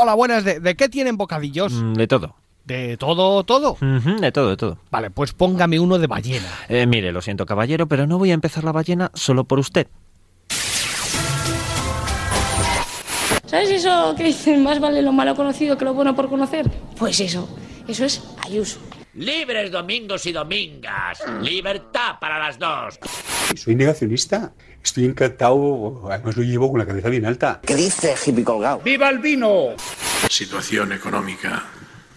Hola, buenas. ¿De, de qué tienen bocadillos? Mm, De todo. ¿De todo, todo? De todo, de todo. Vale, pues póngame uno de ballena. Eh, mire, lo siento, caballero, pero no voy a empezar la ballena solo por usted. ¿Sabes eso que dicen más vale lo malo conocido que lo bueno por conocer? Pues eso, eso es Ayuso. Libres domingos y domingas. Libertad para las dos. Soy negacionista. Estoy encantado, además lo llevo con la cabeza bien alta. ¿Qué dice hippie colgado? ¡Viva el vino! situación económica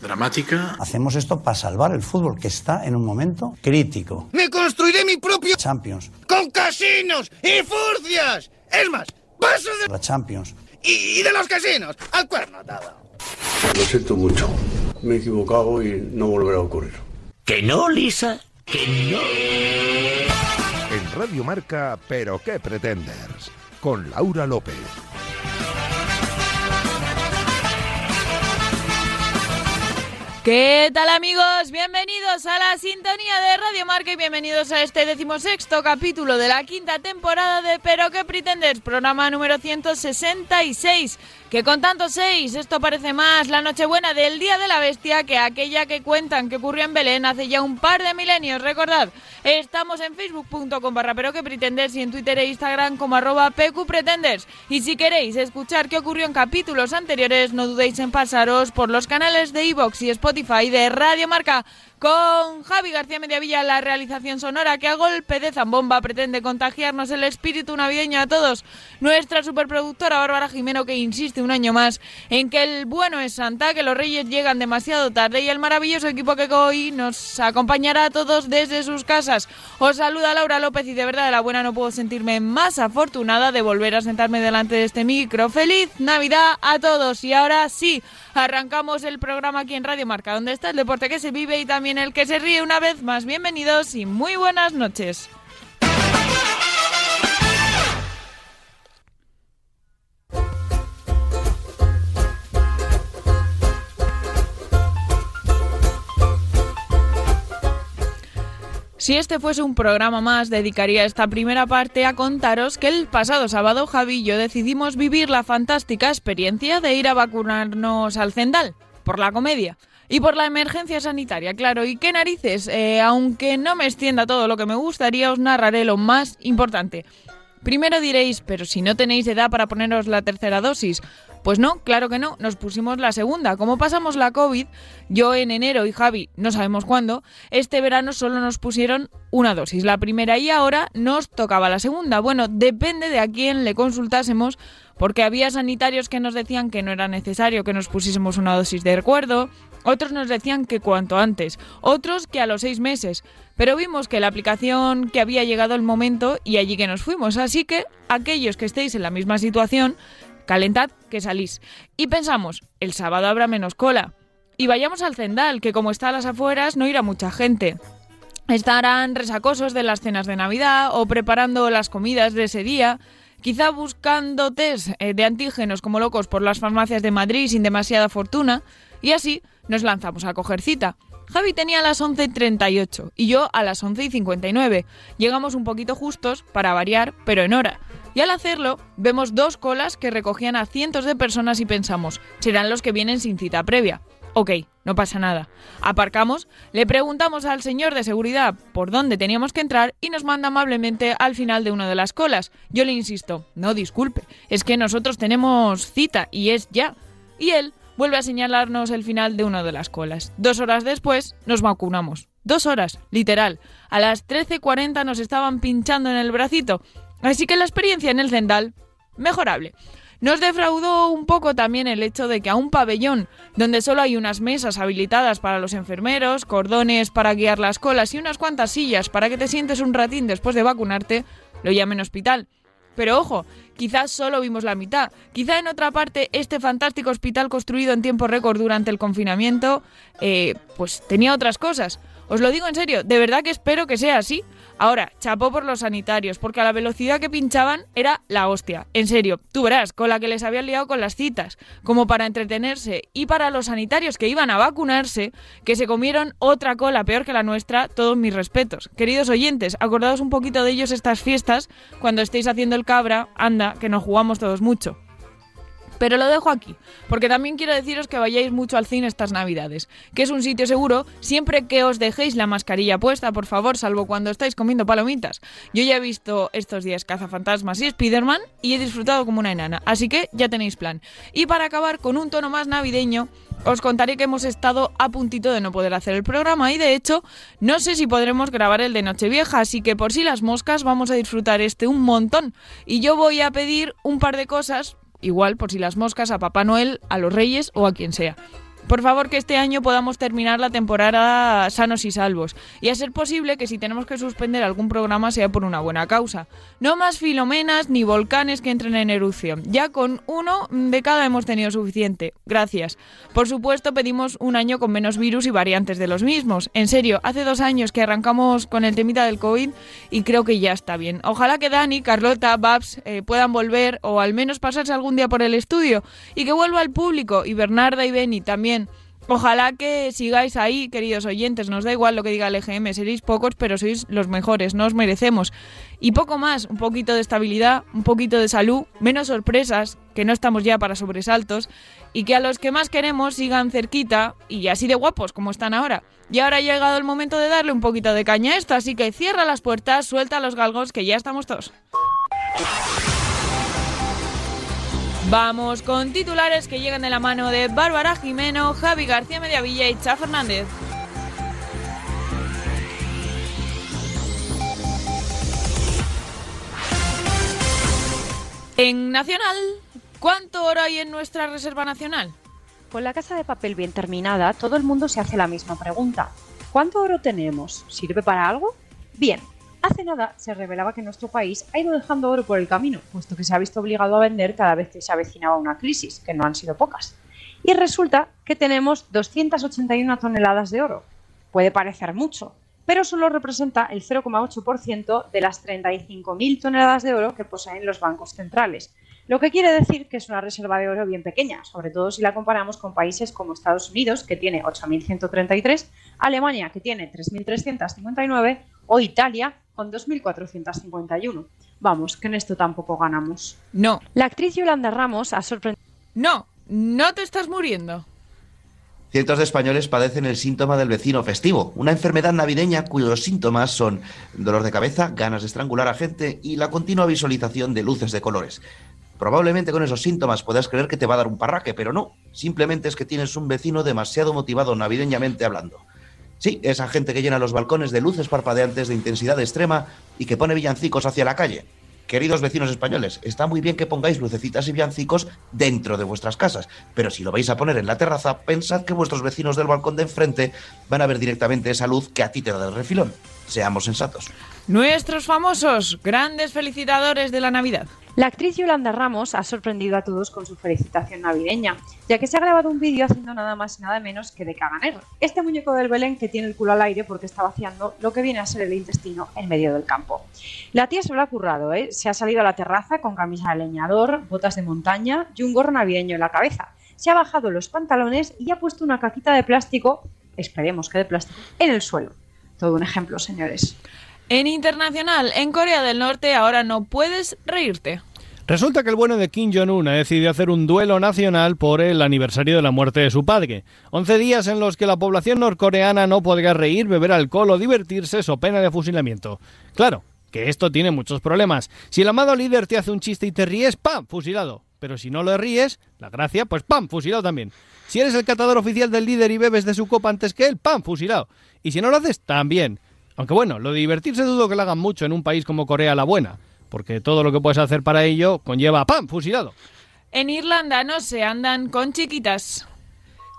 dramática. Hacemos esto para salvar el fútbol, que está en un momento crítico. Me construiré mi propio Champions, con casinos y furcias. Es más, paso de la Champions. y, y de los casinos al cuerno atado. Lo siento mucho. Me he equivocado y no volverá a ocurrir. ¿Que no, Lisa? ¿Que no? En Radio Marca, Pero qué pretendes, con Laura López. ¿Qué tal amigos? Bienvenidos a la sintonía de Radio Marca y bienvenidos a este decimosexto capítulo de la quinta temporada de Pero qué pretendes, programa número 166. Que con tantos seis, esto parece más la Nochebuena del Día de la Bestia que aquella que cuentan que ocurrió en Belén hace ya un par de milenios. Recordad, estamos en facebook.com barra pero que pretendes y en Twitter e Instagram como arroba pqpretenders. Y si queréis escuchar qué ocurrió en capítulos anteriores, no dudéis en pasaros por los canales de iVoox y Spotify de Radio Marca con Javi García Mediavilla la realización sonora que a golpe de zambomba pretende contagiarnos el espíritu navideño a todos. Nuestra superproductora Bárbara Jimeno que insiste un año más en que el bueno es Santa, que los reyes llegan demasiado tarde y el maravilloso equipo que hoy nos acompañará a todos desde sus casas. Os saluda Laura López y de verdad de la buena no puedo sentirme más afortunada de volver a sentarme delante de este micro. ¡Feliz Navidad a todos! Y ahora sí, arrancamos el programa aquí en Radio Marca, donde está el deporte que se vive y también el que se ríe una vez más. Bienvenidos y muy buenas noches. Si este fuese un programa más, dedicaría esta primera parte a contaros que el pasado sábado Javi y yo decidimos vivir la fantástica experiencia de ir a vacunarnos al Zendal, por la comedia. Y por la emergencia sanitaria, claro. ¿Y qué narices? Eh, aunque no me extienda todo lo que me gustaría, os narraré lo más importante. Primero diréis, pero si no tenéis edad para poneros la tercera dosis. Pues no, claro que no, nos pusimos la segunda. Como pasamos la COVID, yo en enero y Javi no sabemos cuándo, este verano solo nos pusieron una dosis, la primera y ahora nos tocaba la segunda. Bueno, depende de a quién le consultásemos, porque había sanitarios que nos decían que no era necesario que nos pusiésemos una dosis de recuerdo, otros nos decían que cuanto antes, otros que a los seis meses. Pero vimos que la aplicación que había llegado el momento y allí que nos fuimos. Así que aquellos que estéis en la misma situación, calentad que salís. Y pensamos, el sábado habrá menos cola. Y vayamos al Zendal, que como está a las afueras no irá mucha gente. Estarán resacosos de las cenas de Navidad o preparando las comidas de ese día. Quizá buscando test eh, de antígenos como locos por las farmacias de Madrid sin demasiada fortuna. Y así nos lanzamos a coger cita. Javi tenía a las 11.38 y yo a las 11.59. Llegamos un poquito justos, para variar, pero en hora. Y al hacerlo, vemos dos colas que recogían a cientos de personas y pensamos, serán los que vienen sin cita previa. Ok, no pasa nada. Aparcamos, le preguntamos al señor de seguridad por dónde teníamos que entrar y nos manda amablemente al final de una de las colas. Yo le insisto, no disculpe, es que nosotros tenemos cita y es ya. Y él vuelve a señalarnos el final de una de las colas. Dos horas después nos vacunamos. Dos horas, literal. A las 13.40 nos estaban pinchando en el bracito. Así que la experiencia en el Zendal, mejorable. Nos defraudó un poco también el hecho de que a un pabellón donde solo hay unas mesas habilitadas para los enfermeros, cordones para guiar las colas y unas cuantas sillas para que te sientes un ratín después de vacunarte, lo llamen hospital. Pero ojo, quizás solo vimos la mitad. Quizá en otra parte este fantástico hospital construido en tiempo récord durante el confinamiento, eh, pues tenía otras cosas. Os lo digo en serio, de verdad que espero que sea así. Ahora, chapó por los sanitarios, porque a la velocidad que pinchaban era la hostia. En serio, tú verás, con la que les habían liado con las citas, como para entretenerse, y para los sanitarios que iban a vacunarse, que se comieron otra cola peor que la nuestra, todos mis respetos. Queridos oyentes, acordaos un poquito de ellos estas fiestas, cuando estéis haciendo el cabra, anda, que nos jugamos todos mucho. Pero lo dejo aquí, porque también quiero deciros que vayáis mucho al cine estas navidades, que es un sitio seguro siempre que os dejéis la mascarilla puesta, por favor, salvo cuando estáis comiendo palomitas. Yo ya he visto estos días Cazafantasmas y Spider-Man y he disfrutado como una enana, así que ya tenéis plan. Y para acabar con un tono más navideño, os contaré que hemos estado a puntito de no poder hacer el programa y de hecho no sé si podremos grabar el de Nochevieja, así que por si las moscas vamos a disfrutar este un montón. Y yo voy a pedir un par de cosas igual por si las moscas a Papá Noel, a los Reyes o a quien sea. Por favor, que este año podamos terminar la temporada sanos y salvos. Y a ser posible que si tenemos que suspender algún programa sea por una buena causa. No más filomenas ni volcanes que entren en erupción. Ya con uno de cada hemos tenido suficiente. Gracias. Por supuesto, pedimos un año con menos virus y variantes de los mismos. En serio, hace dos años que arrancamos con el temita del COVID y creo que ya está bien. Ojalá que Dani, Carlota, Babs eh, puedan volver o al menos pasarse algún día por el estudio y que vuelva al público y Bernarda y Benny también Ojalá que sigáis ahí, queridos oyentes. Nos da igual lo que diga el EGM, seréis pocos, pero sois los mejores, no os merecemos. Y poco más, un poquito de estabilidad, un poquito de salud, menos sorpresas, que no estamos ya para sobresaltos, y que a los que más queremos sigan cerquita y así de guapos como están ahora. Y ahora ha llegado el momento de darle un poquito de caña a esto, así que cierra las puertas, suelta los galgos, que ya estamos todos. Vamos con titulares que llegan de la mano de Bárbara Jimeno, Javi García Mediavilla y Cha Fernández. En Nacional, ¿cuánto oro hay en nuestra Reserva Nacional? Con la casa de papel bien terminada, todo el mundo se hace la misma pregunta. ¿Cuánto oro tenemos? ¿Sirve para algo? Bien, Hace nada se revelaba que nuestro país ha ido dejando oro por el camino, puesto que se ha visto obligado a vender cada vez que se avecinaba una crisis, que no han sido pocas. Y resulta que tenemos 281 toneladas de oro. Puede parecer mucho, pero solo representa el 0,8% de las 35.000 toneladas de oro que poseen los bancos centrales, lo que quiere decir que es una reserva de oro bien pequeña, sobre todo si la comparamos con países como Estados Unidos, que tiene 8.133, Alemania, que tiene 3.359, o Italia, con 2.451. Vamos, que en esto tampoco ganamos. No. La actriz Yolanda Ramos ha sorprendido. No, no te estás muriendo. Cientos de españoles padecen el síntoma del vecino festivo, una enfermedad navideña cuyos síntomas son dolor de cabeza, ganas de estrangular a gente y la continua visualización de luces de colores. Probablemente con esos síntomas puedas creer que te va a dar un parraque, pero no, simplemente es que tienes un vecino demasiado motivado navideñamente hablando. Sí, esa gente que llena los balcones de luces parpadeantes de intensidad extrema y que pone villancicos hacia la calle. Queridos vecinos españoles, está muy bien que pongáis lucecitas y villancicos dentro de vuestras casas, pero si lo vais a poner en la terraza, pensad que vuestros vecinos del balcón de enfrente van a ver directamente esa luz que a ti te da el refilón. Seamos sensatos. Nuestros famosos, grandes felicitadores de la Navidad. La actriz Yolanda Ramos ha sorprendido a todos con su felicitación navideña, ya que se ha grabado un vídeo haciendo nada más y nada menos que de Caganer, este muñeco del Belén que tiene el culo al aire porque está vaciando lo que viene a ser el intestino en medio del campo. La tía se lo ha currado, ¿eh? se ha salido a la terraza con camisa de leñador, botas de montaña y un gorro navideño en la cabeza. Se ha bajado los pantalones y ha puesto una caquita de plástico, esperemos que de plástico, en el suelo. Todo un ejemplo, señores. En internacional, en Corea del Norte ahora no puedes reírte. Resulta que el bueno de Kim Jong-un ha decidido hacer un duelo nacional por el aniversario de la muerte de su padre. Once días en los que la población norcoreana no podrá reír, beber alcohol o divertirse so pena de fusilamiento. Claro, que esto tiene muchos problemas. Si el amado líder te hace un chiste y te ríes, ¡pam! fusilado. Pero si no lo ríes, la gracia, pues ¡pam! fusilado también. Si eres el catador oficial del líder y bebes de su copa antes que él, ¡pam! fusilado. Y si no lo haces, también. Aunque bueno, lo de divertirse dudo que lo hagan mucho en un país como Corea la Buena, porque todo lo que puedes hacer para ello conlleva ¡pam! fusilado. En Irlanda no se andan con chiquitas.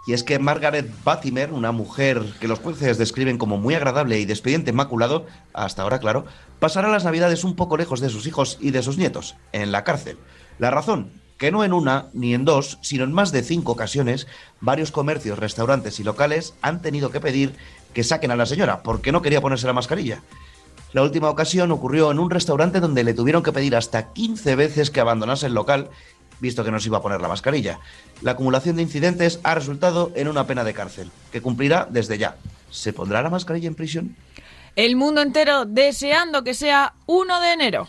Y es que Margaret Batimer, una mujer que los jueces describen como muy agradable y de expediente inmaculado, hasta ahora claro, pasará las navidades un poco lejos de sus hijos y de sus nietos, en la cárcel. La razón, que no en una ni en dos, sino en más de cinco ocasiones, varios comercios, restaurantes y locales han tenido que pedir que saquen a la señora, porque no quería ponerse la mascarilla. La última ocasión ocurrió en un restaurante donde le tuvieron que pedir hasta 15 veces que abandonase el local, visto que no se iba a poner la mascarilla. La acumulación de incidentes ha resultado en una pena de cárcel, que cumplirá desde ya. ¿Se pondrá la mascarilla en prisión? El mundo entero deseando que sea 1 de enero.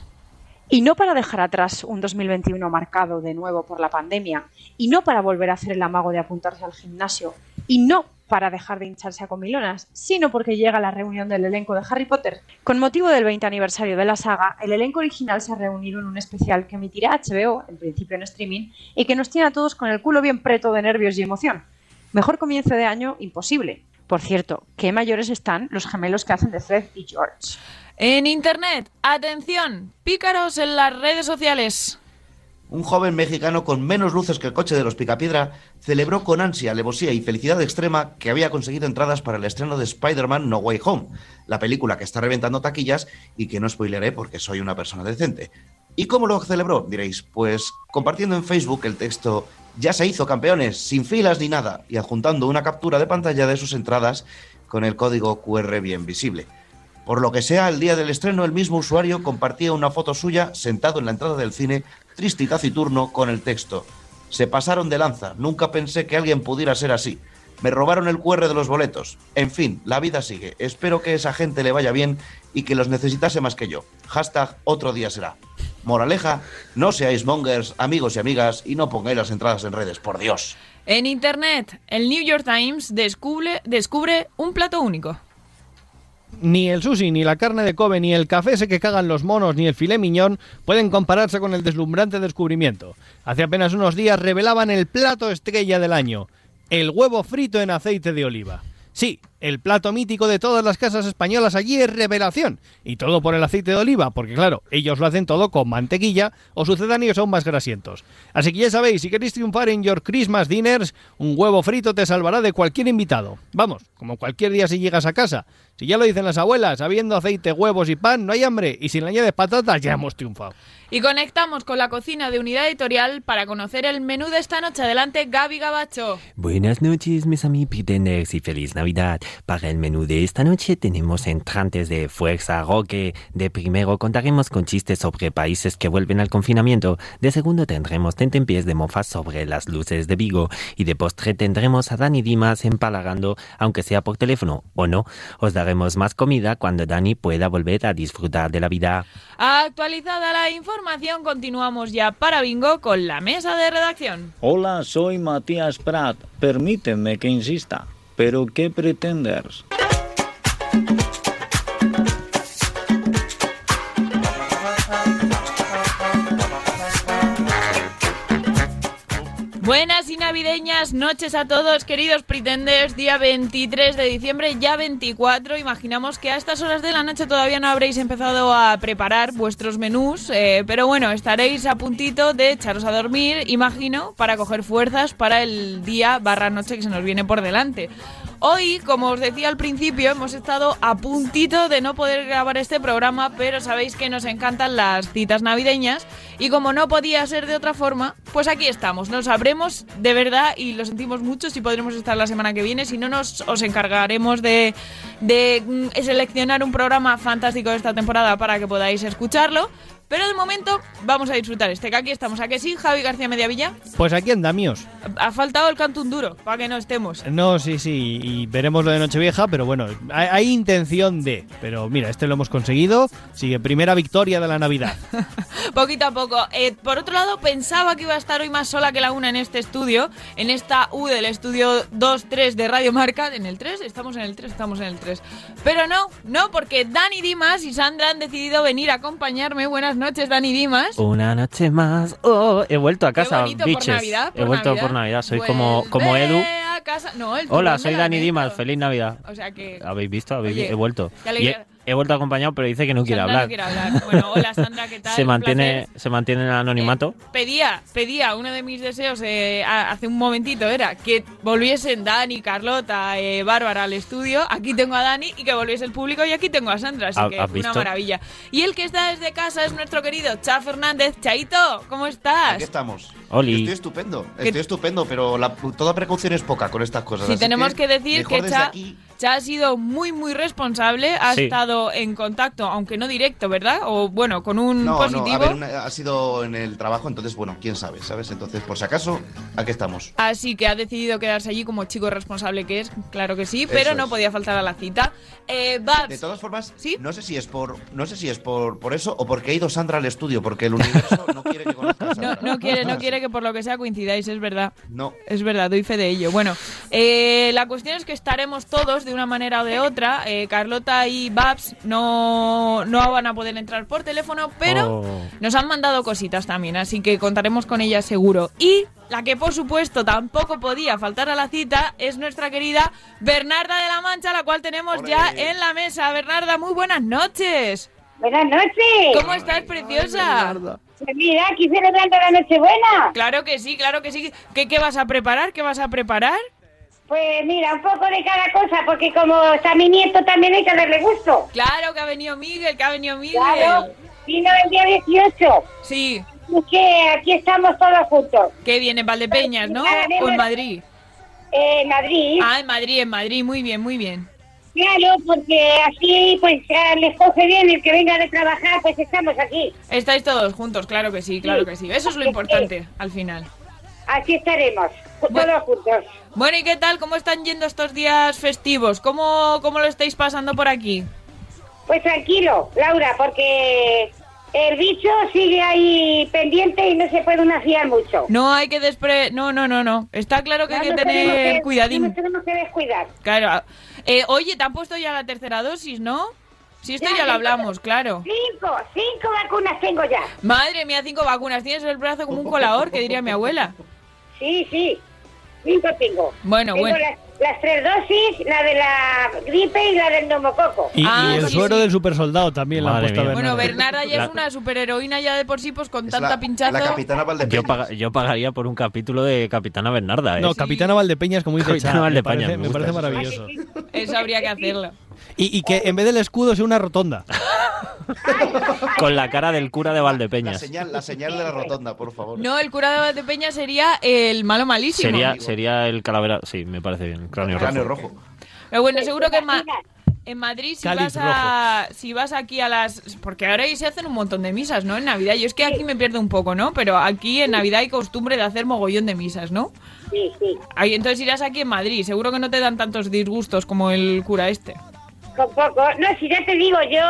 Y no para dejar atrás un 2021 marcado de nuevo por la pandemia, y no para volver a hacer el amago de apuntarse al gimnasio, y no para dejar de hincharse a comilonas, sino porque llega la reunión del elenco de Harry Potter. Con motivo del 20 aniversario de la saga, el elenco original se ha reunido en un especial que emitirá HBO, en principio en streaming, y que nos tiene a todos con el culo bien preto de nervios y emoción. Mejor comienzo de año imposible. Por cierto, qué mayores están los gemelos que hacen de Fred y George. En Internet, atención, pícaros en las redes sociales. Un joven mexicano con menos luces que el coche de los Picapiedra celebró con ansia, alevosía y felicidad extrema que había conseguido entradas para el estreno de Spider-Man No Way Home, la película que está reventando taquillas y que no spoileré porque soy una persona decente. ¿Y cómo lo celebró? Diréis, pues compartiendo en Facebook el texto Ya se hizo campeones, sin filas ni nada, y adjuntando una captura de pantalla de sus entradas con el código QR bien visible. Por lo que sea, el día del estreno el mismo usuario compartía una foto suya sentado en la entrada del cine, triste y taciturno, con el texto. Se pasaron de lanza, nunca pensé que alguien pudiera ser así. Me robaron el QR de los boletos. En fin, la vida sigue. Espero que esa gente le vaya bien y que los necesitase más que yo. Hashtag otro día será. Moraleja, no seáis mongers, amigos y amigas, y no pongáis las entradas en redes, por Dios. En Internet, el New York Times descubre, descubre un plato único. Ni el sushi, ni la carne de Kobe, ni el café ese que cagan los monos, ni el filé miñón pueden compararse con el deslumbrante descubrimiento. Hace apenas unos días revelaban el plato estrella del año, el huevo frito en aceite de oliva. Sí, el plato mítico de todas las casas españolas allí es revelación. Y todo por el aceite de oliva, porque claro, ellos lo hacen todo con mantequilla o sucedáneos aún más grasientos. Así que ya sabéis, si queréis triunfar en Your Christmas Dinners, un huevo frito te salvará de cualquier invitado. Vamos, como cualquier día si llegas a casa. Si ya lo dicen las abuelas, habiendo aceite, huevos y pan, no hay hambre. Y si le añades patatas, ya hemos triunfado. Y conectamos con la cocina de Unidad Editorial para conocer el menú de esta noche. Adelante, Gaby Gabacho. Buenas noches, mis amigos y feliz Navidad. Para el menú de esta noche tenemos entrantes de fuerza roque. De primero contaremos con chistes sobre países que vuelven al confinamiento. De segundo tendremos tentempiés de mofas sobre las luces de Vigo. Y de postre tendremos a Dani Dimas empalagando, aunque sea por teléfono o no. Os daremos más comida cuando Dani pueda volver a disfrutar de la vida. Actualizada la información, continuamos ya para Bingo con la mesa de redacción. Hola, soy Matías Prat. Permíteme que insista. ¿Pero qué pretendes? Buenas y navideñas noches a todos, queridos pretenders. Día 23 de diciembre, ya 24. Imaginamos que a estas horas de la noche todavía no habréis empezado a preparar vuestros menús, eh, pero bueno, estaréis a puntito de echaros a dormir, imagino, para coger fuerzas para el día barra noche que se nos viene por delante. Hoy, como os decía al principio, hemos estado a puntito de no poder grabar este programa, pero sabéis que nos encantan las citas navideñas y como no podía ser de otra forma, pues aquí estamos. Nos sabremos de verdad y lo sentimos mucho si podremos estar la semana que viene. Si no, nos os encargaremos de, de mm, seleccionar un programa fantástico de esta temporada para que podáis escucharlo. Pero de momento vamos a disfrutar este que aquí estamos. ¿A que sí, Javi García Mediavilla? Pues aquí andamios. Ha faltado el cantún duro, para que no estemos. No, sí, sí, y veremos lo de Nochevieja, pero bueno, hay, hay intención de. Pero mira, este lo hemos conseguido. Sigue primera victoria de la Navidad. Poquito a poco. Eh, por otro lado, pensaba que iba a estar hoy más sola que la una en este estudio, en esta U del estudio 2-3 de Radio Marca. ¿En el 3? Estamos en el 3, estamos en el 3. Pero no, no, porque Dani Dimas y Sandra han decidido venir a acompañarme. Buenas noches, Dani Dimas. Una noche más. Oh, he vuelto a casa, bonito, por biches. Navidad, por he vuelto Navidad. por Navidad. Soy como, como Edu. a casa- No, el Hola, soy Dani. Dimas. Feliz Navidad. O sea que. ¿Habéis visto? ¿Habéis Oye, vi- he vuelto. qué Y alegría. he, he vuelto acompañado, pero dice que no quiere Sandra hablar. no quiere hablar. Bueno, hola Sandra, ¿qué tal? se mantiene, se mantiene en anonimato. Pedía, pedía, uno de mis deseos eh, hace un momentito era que volviesen Dani, Carlota, eh, Bárbara al estudio. Aquí tengo a Dani y que volviese el público y aquí tengo a Sandra, así ¿Ha- que has una visto? maravilla. Y el que está desde casa es nuestro querido Cha Fernández. Chaito, ¿cómo estás? Aquí estamos. Oli. Estoy estupendo, estoy estupendo, pero la, toda precaución es poca con estas cosas. Así tenemos que, decir mejor que desde Cha, aquí, Ya ha sido muy, muy responsable. Ha Sí. estado en contacto, aunque no directo, ¿verdad? O bueno, con un No, positivo. no, a ver, ha sido en el trabajo, entonces, bueno, quién sabe, ¿sabes? Entonces, por si acaso, aquí estamos. Así que ha decidido quedarse allí como chico responsable que es, claro que sí, pero Eso no es. podía faltar a la cita. Eh, Babs, De todas formas, no sé si es por no sé si es por, por eso o porque ha ido Sandra al estudio, porque el universo no quiere que conozcas a no, Sandra. no quiere, no quiere que por lo que sea coincidáis, es verdad. No. Es verdad, doy fe de ello. Bueno, eh, la cuestión es que estaremos todos de una manera o de otra. Eh, Carlota y Babs no, no van a poder entrar por teléfono, pero Oh. nos han mandado cositas también, así que contaremos con ellas seguro. Y la que por supuesto tampoco podía faltar a la cita es nuestra querida Bernarda de la Mancha, la cual tenemos ya en la mesa. Bernarda, muy buenas noches. Buenas noches. ¿Cómo estás, preciosa? Pues mira, aquí celebrando la Nochebuena. Claro que sí, claro que sí. ¿Qué, qué vas a preparar? ¿Qué vas a preparar? Pues mira, un poco de cada cosa, porque como está mi nieto también hay que darle gusto. Claro que ha venido Miguel, que ha venido Miguel. Claro, vino el día 18. Sí. Es que aquí estamos todos juntos. Que viene en Valdepeñas, ¿no? ¿O en Madrid? En Madrid. Ah, en Madrid, en Madrid. Muy bien, muy bien. Claro, porque así pues ya les coge bien el que venga de trabajar, pues estamos aquí. Estáis todos juntos, claro que sí, claro que sí. Eso es lo importante, al final. Así estaremos, todos juntos. Bueno, ¿y qué tal? ¿Cómo están yendo estos días festivos? ¿Cómo, cómo lo estáis pasando por aquí? Pues tranquilo, Laura, porque el bicho sigue ahí pendiente y no se puede una fiar mucho. No hay que despre... No, no, no, no. Está claro que hay que tener que- cuidadín. no tenemos que descuidar. Claro. Eh, oye, te han puesto ya la tercera dosis, ¿no? Sí, esto ya lo hablamos, claro. Cinco, cinco vacunas tengo ya. Madre mía, cinco vacunas. Tienes el brazo como un colador, que diría mi abuela. Sí, sí, cinco tengo. Bueno, tengo bueno. Las, las tres dosis, la de la gripe y la del neumococo. Y, y Ah, el sí, suero sí. del supersoldado también la han puesto. Bueno, Bernarda. Ya La- es una superheroína ya de por sí, pues con Es tanta la, pinchazo. la capitana Yo, Valdepeñas. paga- yo pagaría por un capítulo de Capitana Bernarda, ¿eh? No, Capitana Valdepeñas, como dice Capitana me Valdepeñas, parece, me me gusta parece maravilloso. Eso habría que hacerlo. Y, y que en vez del escudo sea una rotonda. Con la cara del cura de La Valdepeñas. señal, la señal de la rotonda, por favor. No, el cura de Valdepeña sería el malo malísimo. Sería, sería el calavera. Sí, me parece bien. Cráneo, Cráneo rojo. rojo. Pero bueno, seguro que en, Ma- en Madrid si Cáliz vas a si vas aquí a las porque ahora ahí se hacen un montón de misas, ¿no? En Navidad. Yo es que aquí me pierdo un poco, ¿no? Pero aquí en Navidad hay costumbre de hacer mogollón de misas, ¿no? Sí, sí. Ahí entonces irás aquí en Madrid, seguro que no te dan tantos disgustos como el cura este. Con poco. No, si ya te digo, yo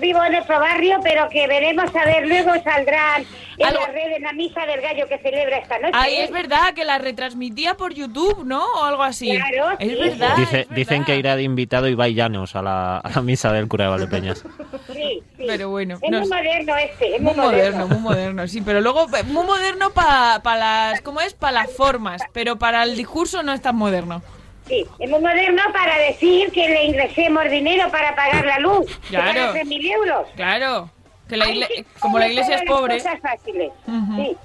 vivo en otro barrio, pero que veremos a ver, luego saldrán en Algo- la red en la misa del gallo que celebra esta noche. Ahí es verdad que la retransmitía por YouTube, ¿no? O algo así. Claro, es sí. verdad. Dice- es verdad. dicen que irá de invitado Ibai Llanos a la, a la misa del cura de Valdepeñas. Sí, sí. Pero bueno, Es no muy moderno este, es Muy muy, moderno, muy moderno, sí, pero luego eh, muy moderno para las, ¿cómo es? Para las formas, pero para el discurso no es tan moderno. Sí, es muy moderno para decir que le ingresemos dinero para pagar la luz. que Claro. paga 3.000 euros. Claro, que la Ay, sí, como la iglesia es pobre. cosas fáciles. Ujú. Sí.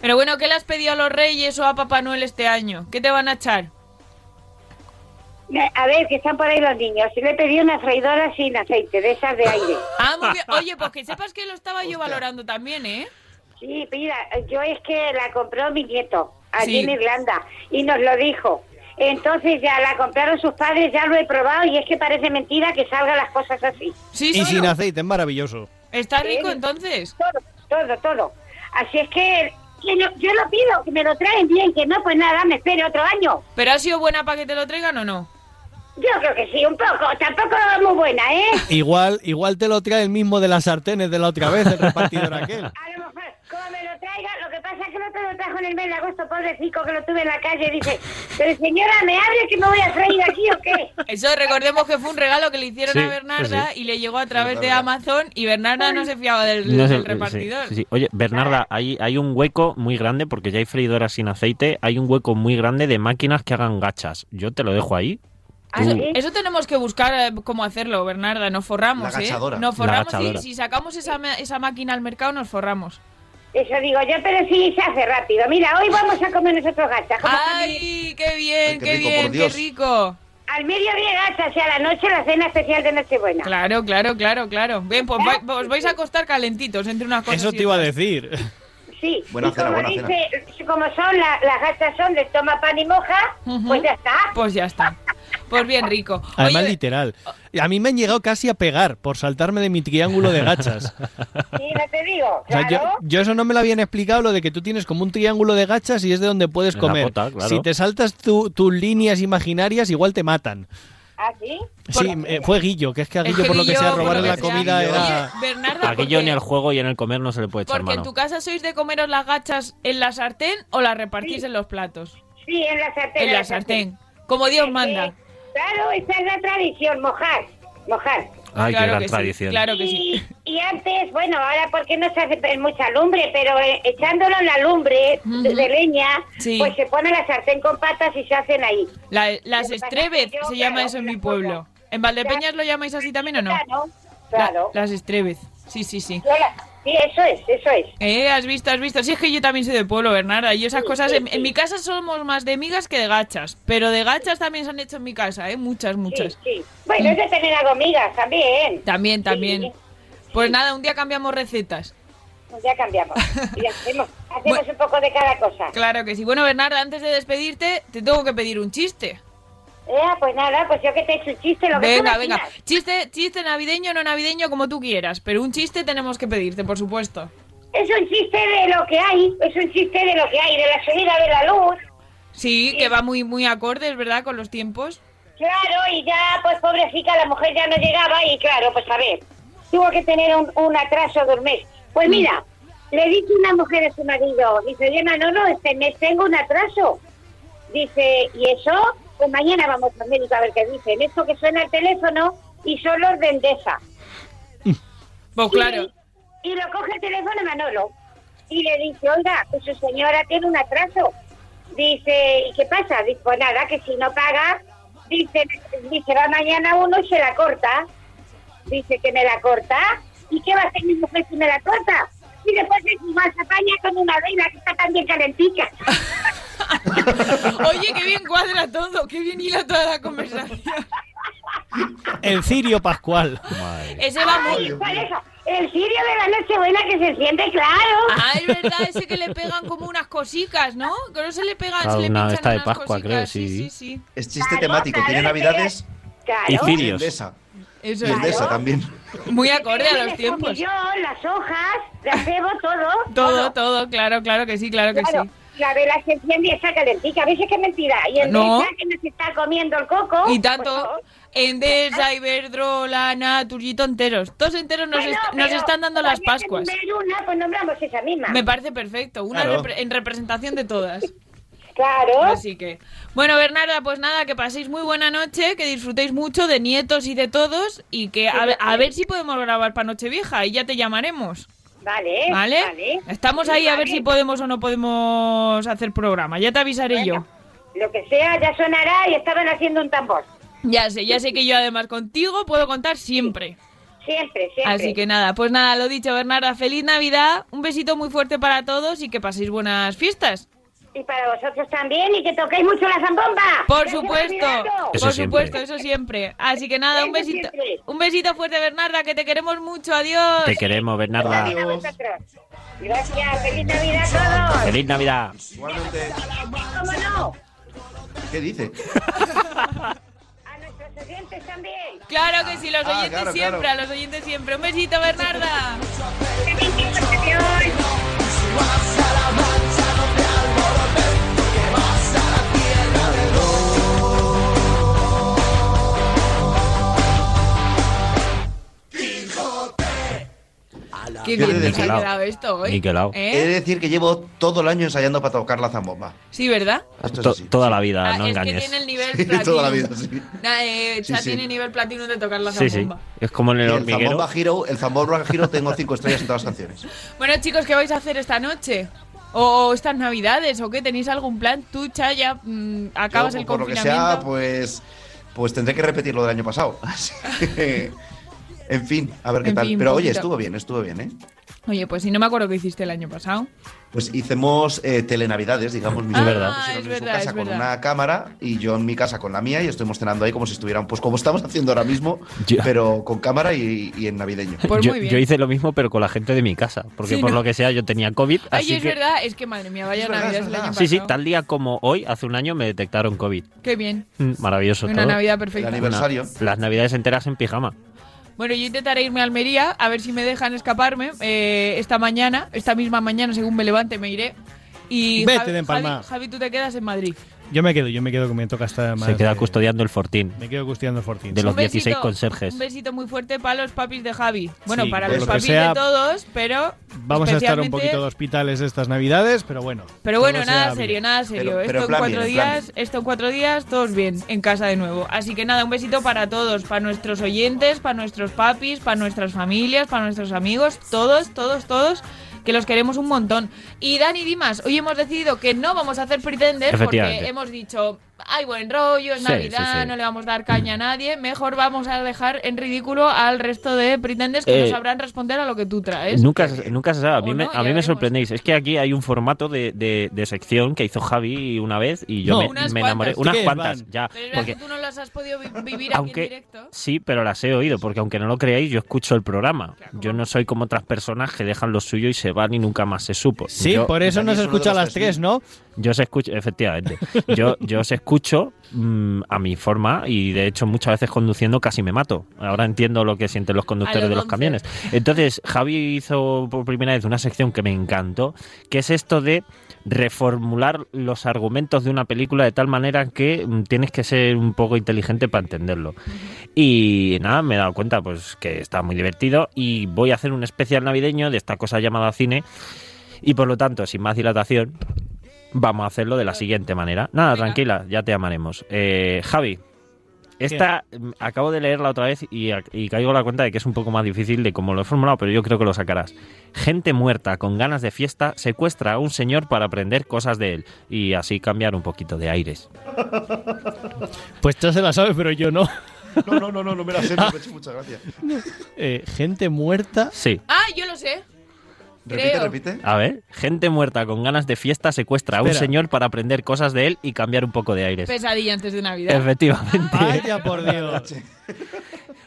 Pero bueno, ¿qué le has pedido a los reyes o a Papá Noel este año? ¿Qué te van a echar? A ver, que están por ahí los niños. Y le he pedido una freidora sin aceite, de esas de aire. Ah, muy bien. Oye, pues que sepas que lo estaba yo valorando también, ¿eh? Sí, mira, yo es que la compró mi nieto, allí Sí. en Irlanda, y nos lo dijo. Entonces ya la compraron sus padres, ya lo he probado, y es que parece mentira que salgan las cosas así. Sí, Y sin aceite, es maravilloso. ¿Está rico entonces? Todo, todo, todo. Así es que, que no- yo lo pido, que me lo traen bien, que no, pues nada, me espere otro año. ¿Pero ha sido buena para que te lo traigan o no? Yo creo que sí, un poco, tampoco muy buena, ¿eh? Igual, igual te lo trae el mismo de las sartenes de la otra vez, el repartidor aquel. A lo mejor, como me lo traiga, lo que pasa es que no te lo trajo en el mes de agosto, pobrecito, que lo tuve en la calle, dice, pero señora, ¿me abre que me voy a traer aquí o qué? Eso recordemos que fue un regalo que le hicieron Sí, a Bernarda sí. y le llegó a través de. Amazon y Bernarda no se fiaba del, No sé, del sí, repartidor. sí, sí. Oye, Bernarda, hay, hay un hueco muy grande, porque ya hay freidoras sin aceite, hay un hueco muy grande de máquinas que hagan gachas. Yo te lo dejo ahí. Ah, Eso, eso tenemos que buscar eh, cómo hacerlo, Bernarda. Nos forramos, La ¿eh? Nos La forramos y gachadora. si sacamos esa, esa máquina al mercado, nos forramos. Eso digo yo, pero sí se hace rápido. Mira, hoy vamos a comer nosotros gachas. ¿cómo está mi- ¡Ay, qué bien, Ay, qué qué, rico, bien, por qué Dios. rico! Al mediodía gachas y a la noche la cena especial de Nochebuena. Claro, claro, claro, claro. Bien, pues vai- os vais a acostar calentitos entre unas cosas Eso y te iba a decir. Sí, Buena y cena, como buena dice, como son la- las gachas son de toma pan y moja, Ujú. pues ya está. Pues ya está. Pues bien rico. Además, Oye, literal. A mí me han llegado casi a pegar por saltarme de mi triángulo de gachas. Sí, no te digo. O sea, yo, Claro. yo eso no me lo habían explicado, lo de que tú tienes como un triángulo de gachas y es de donde puedes En la comer. pota, claro. Si te saltas tu- tus líneas imaginarias, igual te matan. ¿Ah, sí? Sí, eh, fue Guillo, que es que a Es Guillo, que por lo que Guillo, sea, robar en la comida Oye, era... Bernarda, Aquí porque- yo ni al juego y en el comer no se le puede echar Porque en mano. tu casa sois de comeros las gachas en la sartén o las repartís en los platos. Sí, en la sartén. En la sartén. Como Dios manda. Claro, esa es la tradición, mojar. Mojar. Ay, qué Claro gran que sí, tradición. claro que sí. Y, y antes, bueno, ahora porque no se hace en mucha lumbre, pero eh, echándolo en la lumbre de, de leña, Sí. pues se pone la sartén con patas y se hacen ahí. La- las Lo que pasa estreves es que yo, se llama claro, eso en mi pueblo. ¿En Valdepeñas lo llamáis así también o no? Claro, La- claro. las estreves. Sí, sí, sí. Yo la- Sí, eso es, eso es. Eh, has visto, has visto. Sí, es que yo también soy de pueblo, Bernarda. Y esas cosas, en, en mi casa somos más de migas que de gachas. Pero de gachas también se han hecho en mi casa, ¿eh? Muchas, muchas. Sí. Bueno, es de tener algo migas también. También, también. Pues nada, un día cambiamos recetas. Pues Ya cambiamos. Y hacemos, hacemos un poco de cada cosa. Claro que sí. Bueno, Bernarda, antes de despedirte, te tengo que pedir un chiste. Eh, pues nada, pues yo que te he hecho un chiste, lo que Venga, me venga. pidas. Chiste, chiste navideño o no navideño, como tú quieras. Pero un chiste tenemos que pedirte, por supuesto. Es un chiste de lo que hay, es un chiste de lo que hay, de la subida de la luz. Sí, que va muy, muy acorde, es verdad, con los tiempos. Claro, y ya, pues pobrecita, la mujer ya no llegaba y claro, pues a ver, tuvo que tener un, un atraso de un mes. Pues mira, le dice una mujer a su marido, dice, oye Manolo, este mes tengo un atraso. Dice, ¿y eso? Pues mañana vamos al médico a ver qué dicen. Esto que suena el teléfono y son los de Endesa. Pues claro. Y lo coge el teléfono Manolo y le dice, oiga, pues su señora tiene un atraso. Dice, ¿y qué pasa? Dice, pues nada, que si no paga, dice, dice, va mañana uno y se la corta. Dice que me la corta. ¿Y qué va a hacer mi mujer si me la corta? Y después se más apaña con una vela que está también calentica. Oye, qué bien cuadra todo, qué bien hila toda la conversación. El Cirio Pascual. Ese va Ay, muy... ¿cuál es eso? El cirio de la Nochebuena que se siente claro. Ah, es verdad, ese que le pegan como unas cosicas, ¿no? Que no se le pegan, Claro, se le una pinchan esta de unas Pascua, cositas. creo, sí, sí. sí, sí. Es chiste Claro, temático, claro, tiene navidades Claro. Y cirios. Eso Y es. Endesa también. Muy acorde a los El tiempos. escomillón, las hojas, la cebo, todo. Todo, todo, claro, claro que sí, claro que Claro, sí. La vela se enciende y está calentica. ¿Ves que es mentira? Y el No. Endesa que nos está comiendo el coco. Y tanto pues, Endesa, Iberdrola, Naturgito enteros. Todos enteros nos, bueno, est- nos están dando las Pascuas. una, pues nombramos esa misma. Me parece perfecto, una Claro. repre- en representación de todas. Claro. Así que, bueno, Bernarda, pues nada, que paséis muy buena noche, que disfrutéis mucho de nietos y de todos y que a, ver- a ver si podemos grabar para Nochevieja y ya te llamaremos. Vale, ¿Vale? vale. Estamos ahí a ver si podemos o no podemos hacer programa. Ya te avisaré yo. Lo que sea, ya sonará y estaban haciendo un tambor. Ya sé, ya sé que yo además contigo puedo contar siempre. Siempre, siempre. Así que nada, pues nada, lo dicho, Bernarda, feliz Navidad, un besito muy fuerte para todos y que paséis buenas fiestas. Y para vosotros también, y que toquéis mucho la zambomba. Por supuesto, por siempre. supuesto, eso siempre. Así que nada, un besito, siempre. un besito fuerte, Bernarda, que te queremos mucho, adiós. Te queremos, Bernarda. Gracias feliz Navidad a todos. Feliz Navidad. Igualmente. ¿Cómo no? ¿Qué dice? A nuestros oyentes también. Claro que sí, los Ah, oyentes claro, siempre, claro. a los oyentes siempre. Un besito, Bernarda. Adiós. Qué bien ha decir- quedado esto hoy. Niquelao. He de ¿Eh? decir que llevo todo el año ensayando para tocar la zambomba. Sí, ¿verdad? To- toda la vida, Ah, no es que engañes. tiene el nivel Sí, platino. toda la vida, sí. Nah, eh, Sí, ya sí. tiene nivel platino de tocar la Sí, sí. zambomba. Es como en el el. Zambomba Hero, el Zambomba Hero tengo cinco estrellas en todas las canciones. Bueno, chicos, ¿qué vais a hacer esta noche? ¿O estas navidades? ¿O qué? ¿Tenéis algún plan? Tú, Chaya, mm, acabas Yo, el por lo que confinamiento. sea, pues, pues tendré que repetir lo del año pasado. En fin, a ver qué En tal. fin, Pero oye, estuvo bien, estuvo bien, ¿eh? Oye, pues si no me acuerdo qué hiciste el año pasado. Pues hicimos eh, telenavidades, digamos, mis Ah, hermanos es en su verdad, casa es con verdad. una cámara y yo en mi casa con la mía y estuvimos cenando ahí como si estuvieran, pues como estamos haciendo ahora mismo, Yo- pero con cámara y, y en navideño. Pues yo, hice lo mismo, pero con la gente de mi casa. Porque Sí, por ¿no? lo que sea, yo tenía COVID. Ay, así es que- verdad, es que madre mía, vaya Es verdad, Navidad es el año verdad. pasado. Sí, sí, tal día como hoy, hace un año, me detectaron COVID. Qué bien. Mm, Maravilloso Una todo. Navidad perfecta. El aniversario. Una- las navidades enteras en pijama. Bueno, yo intentaré irme a Almería, a ver si me dejan escaparme. eh, esta mañana, esta misma mañana, según me levante, me iré. Y Vete Javi, de. Javi, Javi, tú te quedas en Madrid. Yo me quedo, yo me quedo que me toca hasta más. Se queda de- custodiando el fortín. Me quedo custodiando el Fortín. De los Un besito- 16 conserjes. Un besito muy fuerte para los papis de Javi. Bueno, Sí, para los lo papis sea, de todos, pero. Vamos a estar un poquito de hospitales estas navidades, pero bueno. Pero bueno, nada serio, nada serio. Pero- pero esto en cuatro bien, días, esto en cuatro días, todos bien, en casa de nuevo. Así que nada, un besito para todos, para nuestros oyentes, para nuestros papis, para nuestras familias, para nuestros amigos, todos, todos, todos, que los queremos un montón. Y Dani Dimas, hoy hemos decidido que no vamos a hacer Pretender porque hemos dicho, hay buen rollo, es Sí, Navidad, sí, sí. no le vamos a dar caña a nadie, mejor vamos a dejar en ridículo al resto de Pretenders que no Eh, sabrán responder a lo que tú traes. Nunca, se- nunca se sabe. A mí, me, no, a ya mí me veremos. sorprendéis. Es que aquí hay un formato de, de- de sección que hizo Javi una vez y yo No. me, Unas me enamoré. cuantas. Unas ¿Qué cuantas, van? ya. Pero Porque, tú no las has podido vi- vivir aquí aunque en directo. sí, pero las he oído, porque aunque no lo creáis, yo escucho el programa. Yo no soy como otras personas que dejan lo suyo y se van y nunca más se supo. Sí, yo, por eso no se escucha a las tres, 3.000. ¿no? Yo os escucho, efectivamente. Yo, yo os escucho mm, a mi forma y de hecho muchas veces conduciendo casi me mato. Ahora entiendo lo que sienten los conductores de los 11. camiones. Entonces, Javi hizo por primera vez una sección que me encantó, que es esto de reformular los argumentos de una película de tal manera que mm, tienes que ser un poco inteligente para entenderlo. Y nada, me he dado cuenta pues que está muy divertido y voy a hacer un especial navideño de esta cosa llamada cine y por lo tanto, sin más dilatación, vamos a hacerlo de la siguiente manera. Nada, Venga. tranquila, ya te amaremos. Eh, Javi, esta mm, acabo de leerla otra vez y, y caigo a la cuenta de que es un poco más difícil de cómo lo he formulado, pero yo creo que lo sacarás. Gente muerta con ganas de fiesta secuestra a un señor para aprender cosas de él y así cambiar un poquito de aires. Pues tú se la sabes, pero yo no. No, no, no, no, no me la sé, me ha hecho muchas gracias. Eh, gente muerta. Sí. Ah, yo lo sé. Repite, Creo. repite. A ver, gente muerta con ganas de fiesta secuestra a un Espera. señor para aprender cosas de él y cambiar un poco de aires. Pesadilla antes de Navidad. Efectivamente. Vaya por Dios.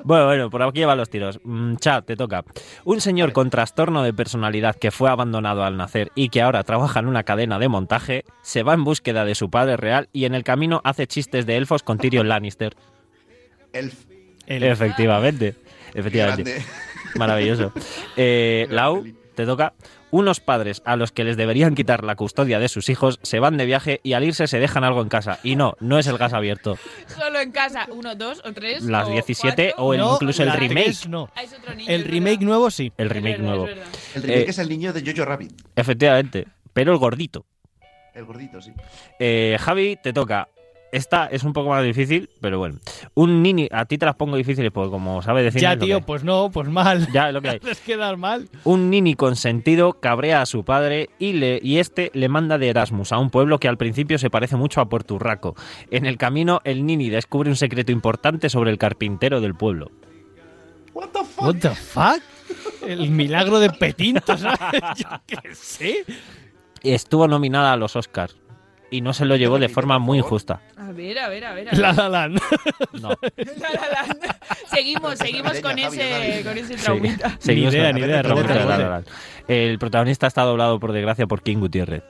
Bueno, bueno, por aquí llevan los tiros. Mm, Cha, te toca. Un señor con trastorno de personalidad que fue abandonado al nacer y que ahora trabaja en una cadena de montaje, se va en búsqueda de su padre real y en el camino hace chistes de elfos con Tyrion Lannister. Elf. El- Efectivamente. Efectivamente. Grande. Maravilloso. Eh, Lau. Te toca. Unos padres a los que les deberían quitar la custodia de sus hijos se van de viaje y al irse se dejan algo en casa. Y no, no es el gas abierto. Solo en casa, uno, dos o tres. Las o 17 cuatro. o el, No, incluso el remake. tres no. Ah, es otro niño, El remake verdad. nuevo sí. El remake verdad, nuevo. El remake Eh, es el niño de Jojo Rabbit. Efectivamente. Pero el gordito. El gordito, sí. Eh, Javi, te toca. Esta es un poco más difícil, pero bueno. Un nini, a ti te las pongo difíciles porque como sabes decir... Ya, tío, pues no, pues mal. Ya, es lo que hay. Les quedar mal. Un nini consentido cabrea a su padre y, le, y este le manda de Erasmus a un pueblo que al principio se parece mucho a Puerto Urraco. En el camino, el nini descubre un secreto importante sobre el carpintero del pueblo. What the fuck? What the fuck? El milagro de Petinto, ¿sabes? Yo qué sé. Estuvo nominada a los Oscars y no se lo llevó de forma muy injusta. A ver, a ver, a ver. a ver. La La Land. No. La, la, la. Seguimos, seguimos con ese, con ese Sí. traumita. Seguimos Ni idea, con- ni idea, la La. Land. El protagonista está doblado, por desgracia, por King Gutiérrez.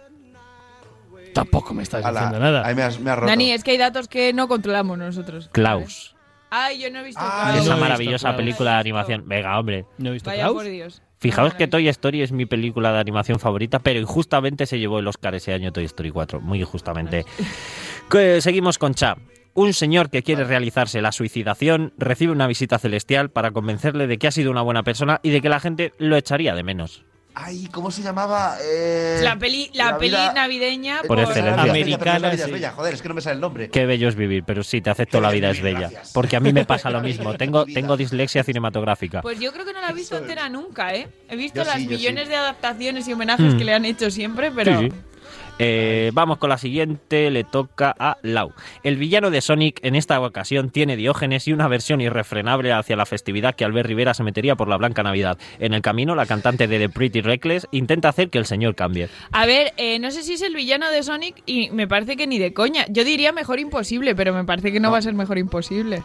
Tampoco me estás Ala, diciendo nada. Ahí me has, me has roto. Dani, es que hay datos que no controlamos nosotros. Klaus. Ay, yo no he visto Ah, Klaus. no Esa visto maravillosa Klaus. película de animación. Venga, hombre. ¿No he visto Vaya Klaus? por Dios. Fijaos No, que no, Toy Story es mi película de animación favorita, pero injustamente se llevó el Oscar ese año Toy Story 4. Muy injustamente. Que- Seguimos con Cha. Un señor que quiere realizarse la suicidación recibe una visita celestial para convencerle de que ha sido una buena persona y de que la gente lo echaría de menos. Ay, ¿cómo se llamaba? Eh, La peli, la peli vida- navideña Por excelencia. La Americana, La vida es sí. bella. Joder, es que no me sale el nombre. Qué bello es vivir, pero sí, te acepto, la vida es bella. Gracias. Porque a mí me pasa lo mismo. Tengo, tengo dislexia cinematográfica. Pues yo creo que no la he visto entera nunca, ¿eh? He visto Yo las sí, millones sí. de adaptaciones y homenajes Mm. que le han hecho siempre, pero... Sí, sí. Eh, vamos con la siguiente, le toca a Lau. El villano de Sonic en esta ocasión tiene Diógenes y una versión irrefrenable hacia la festividad que Albert Rivera se metería por la Blanca Navidad. En el camino, la cantante de The Pretty Reckless intenta hacer que el señor cambie. A ver, eh, no sé si es el villano de Sonic y me parece que ni de coña. Yo diría mejor imposible, pero me parece que no, va a ser mejor imposible.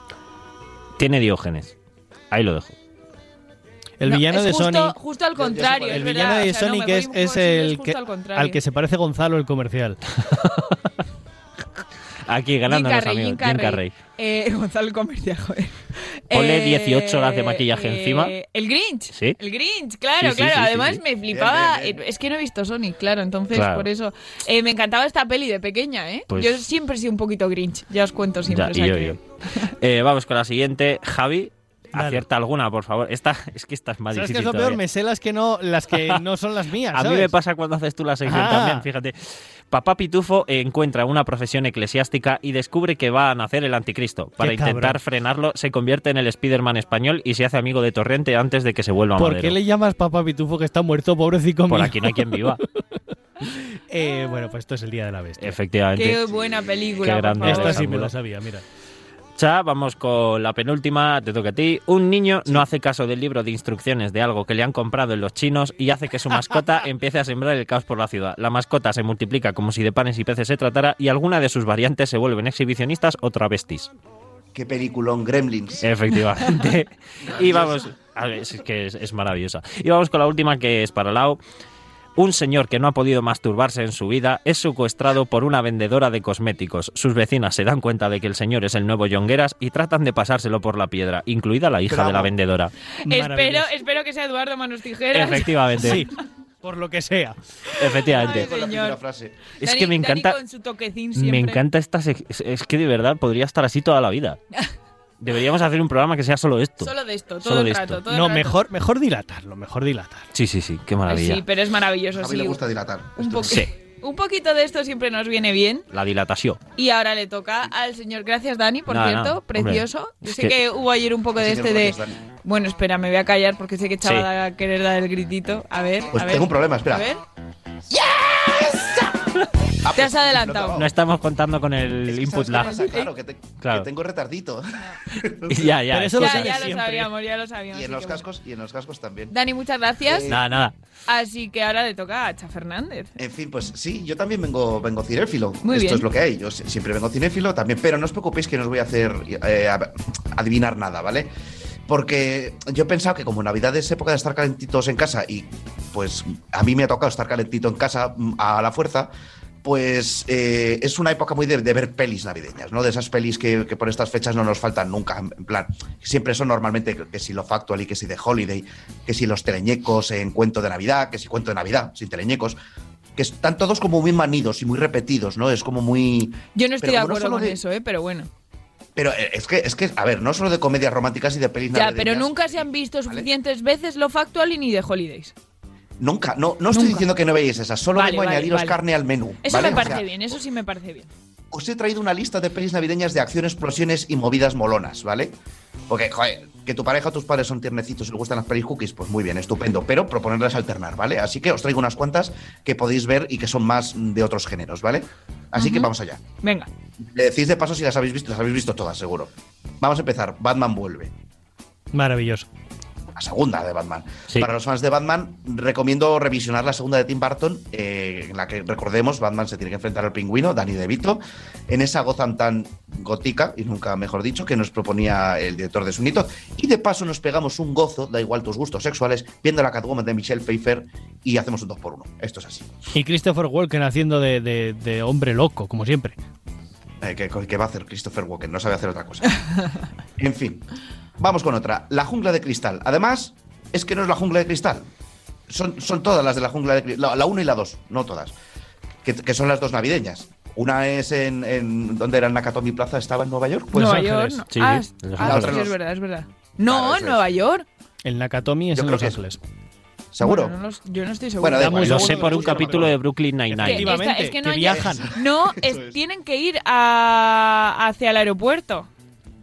Tiene Diógenes. Ahí lo dejo. El No, villano es de justo, Sonic. Justo al contrario. El villano de o sea, no, Sonic es, el que, al que se parece Gonzalo el comercial. Aquí Jim ganándonos Carrey, amigos. Jim Jim Carrey. Carrey. Eh, Gonzalo Comercial, joder. Ponle Eh, 18 horas de maquillaje eh, encima. El Grinch. Sí. El Grinch, claro, Sí, sí, claro. sí, sí, Además sí. me flipaba. Bien, bien, eh, Es que no he visto Sonic, claro. Entonces, Claro. por eso. Eh, me encantaba esta peli de pequeña, ¿eh? Pues- Yo siempre he sido un poquito Grinch. Ya os cuento siempre. Ya, o sea y yo, yo. Eh, vamos con la siguiente. Javi, Dale. acierta alguna, por favor. Esta, es que esta es más ¿Sabes qué difícil es lo peor? Me sé las que no, las que no son las mías. A mí me pasa cuando haces tú la sección Ah. también, fíjate. Papá Pitufo encuentra una profesión eclesiástica y descubre que va a nacer el anticristo. Para Qué intentar cabrón. frenarlo, se convierte en el Spider-Man español y se hace amigo de Torrente antes de que se vuelva ¿Por madero. qué le llamas papá pitufo que está muerto, pobrecito Por mío? aquí no hay quien viva. Eh, bueno, pues esto es el día de la bestia. Efectivamente. Qué buena película. Qué por grande. Esta sí me la sabía, mira. Cha, vamos con la penúltima, te toca a ti. Un niño no hace caso del libro de instrucciones de algo que le han comprado en los chinos y hace que su mascota empiece a sembrar el caos por la ciudad. La mascota se multiplica como si de panes y peces se tratara y alguna de sus variantes se vuelven exhibicionistas o travestis. Qué peliculón, Gremlins. Efectivamente. y vamos, a ver, es que es, es maravillosa. Y vamos con la última que es para Lau. Un señor que no ha podido masturbarse en su vida es secuestrado por una vendedora de cosméticos. Sus vecinas se dan cuenta de que el señor es el nuevo Yongueras y tratan de pasárselo por la piedra, incluida la hija de la vendedora. Espero, espero que sea Eduardo Manos Tijeras. Efectivamente. Sí, por lo que sea. Efectivamente. Ay, señor. Es Dani- que me Dani encanta. con su toquecín Me encanta esta es que de verdad podría estar así toda la vida. Deberíamos hacer un programa que sea solo esto. Solo de esto, todo Solo el de rato. esto. todo el No, rato. mejor, mejor dilatarlo, mejor dilatar. Sí, sí, sí, qué Ay, maravilla. sí, pero es maravilloso. A mí sí. le gusta dilatar. un, po- Sí. un poquito de esto siempre nos viene bien. La dilatación. Y ahora le toca al señor. Gracias, Dani, por Nada, cierto. nada, precioso. hombre. Yo sé que- que... hubo ayer un poco de este de. gracias. Bueno, espera, me voy a callar porque sé que Chava Sí. va a querer dar el gritito. A ver. Pues a ver. tengo un problema, espera. A ver. Ah, Te has pues, adelantado. lo No estamos contando con el Es que input ¿sabes qué lag. Claro, que, te- Claro. que tengo retardito. ya, ya. Pero eso lo Ya, sabes ya lo sabíamos, ya lo sabíamos. y en los bueno. cascos, y en los cascos también. Dani, muchas gracias. Eh, Nada, nada. Así que ahora le toca a Cha Fernández. En fin, pues sí, yo también vengo, vengo cinéfilo. Muy Esto bien. es lo que hay. Yo si- siempre vengo cinéfilo también, pero no os preocupéis que no os voy a hacer eh, adivinar nada, ¿vale? Porque yo he pensado que como Navidad es época de estar calentitos en casa y pues a mí me ha tocado estar calentito en casa mm, a la fuerza, pues eh, es una época muy de, de ver pelis navideñas, ¿no? De esas pelis que, que por estas fechas no nos faltan nunca. En plan, siempre son normalmente que, si lo factual y que si de holiday, que si los teleñecos en cuento de Navidad, que si cuento de Navidad, sin teleñecos que están todos como muy manidos y muy repetidos, ¿no? Es como muy... Yo no estoy de no acuerdo solo con de- eso, ¿eh? Pero bueno. Pero eh, es que, es que, a ver, no solo de comedias románticas y de pelis Ya, navideñas. pero nunca se han visto suficientes veces lo factual y ni de holidays. Nunca, no, no estoy Nunca. diciendo que no veáis esas, solo Vale, vengo a vale, añadiros vale. carne al menú. Eso ¿vale? me O parece sea, bien, eso sí me parece bien. Os he traído una lista de pelis navideñas de acción, explosiones y movidas molonas, ¿vale? Porque, joder, que tu pareja o tus padres son tiernecitos y les gustan las pelis cookies, pues muy bien, estupendo, pero proponerles alternar, ¿vale? Así que os traigo unas cuantas que podéis ver y que son más de otros géneros, ¿vale? Así que vamos allá. Venga. Le decís de paso si las habéis visto, las habéis visto todas, seguro. Vamos a empezar. Batman vuelve. Maravilloso. La segunda de Batman. Sí. Para los fans de Batman, recomiendo revisionar la segunda de Tim Burton, eh, en la que recordemos, Batman se tiene que enfrentar al pingüino, Danny DeVito, en esa Gotham tan gótica, y nunca mejor dicho, que nos proponía el director de Sunito. Y de paso nos pegamos un gozo, da igual tus gustos sexuales, viendo la Catwoman de Michelle Pfeiffer y hacemos un 2 por 1 Esto es así. Y Christopher Walken haciendo de, de- de hombre loco, como siempre. Eh, ¿qué, qué va a hacer Christopher Walken? No sabe hacer otra cosa. en fin, vamos con otra. La jungla de cristal. Además, es que no es la jungla de cristal. Son, son todas las de la jungla de cristal. La 1 y la 2, no todas. Que, que son las dos navideñas. Una es en, en donde era en Nakatomi Plaza, estaba en Nueva York. Pues Nueva Ángeles. York. no. Sí, ah, sí, en Los ah, Ángeles. sí, es verdad, es verdad. No, Claro, Nueva es. York. El Nakatomi es Yo en Los Ángeles. ¿Seguro? Bueno, no los- yo no estoy seguro. Bueno, Lo sé por no un capítulo de. Brooklyn Que Nine-Nine. Es que no, que viajan. No, es. tienen que ir a- hacia el aeropuerto.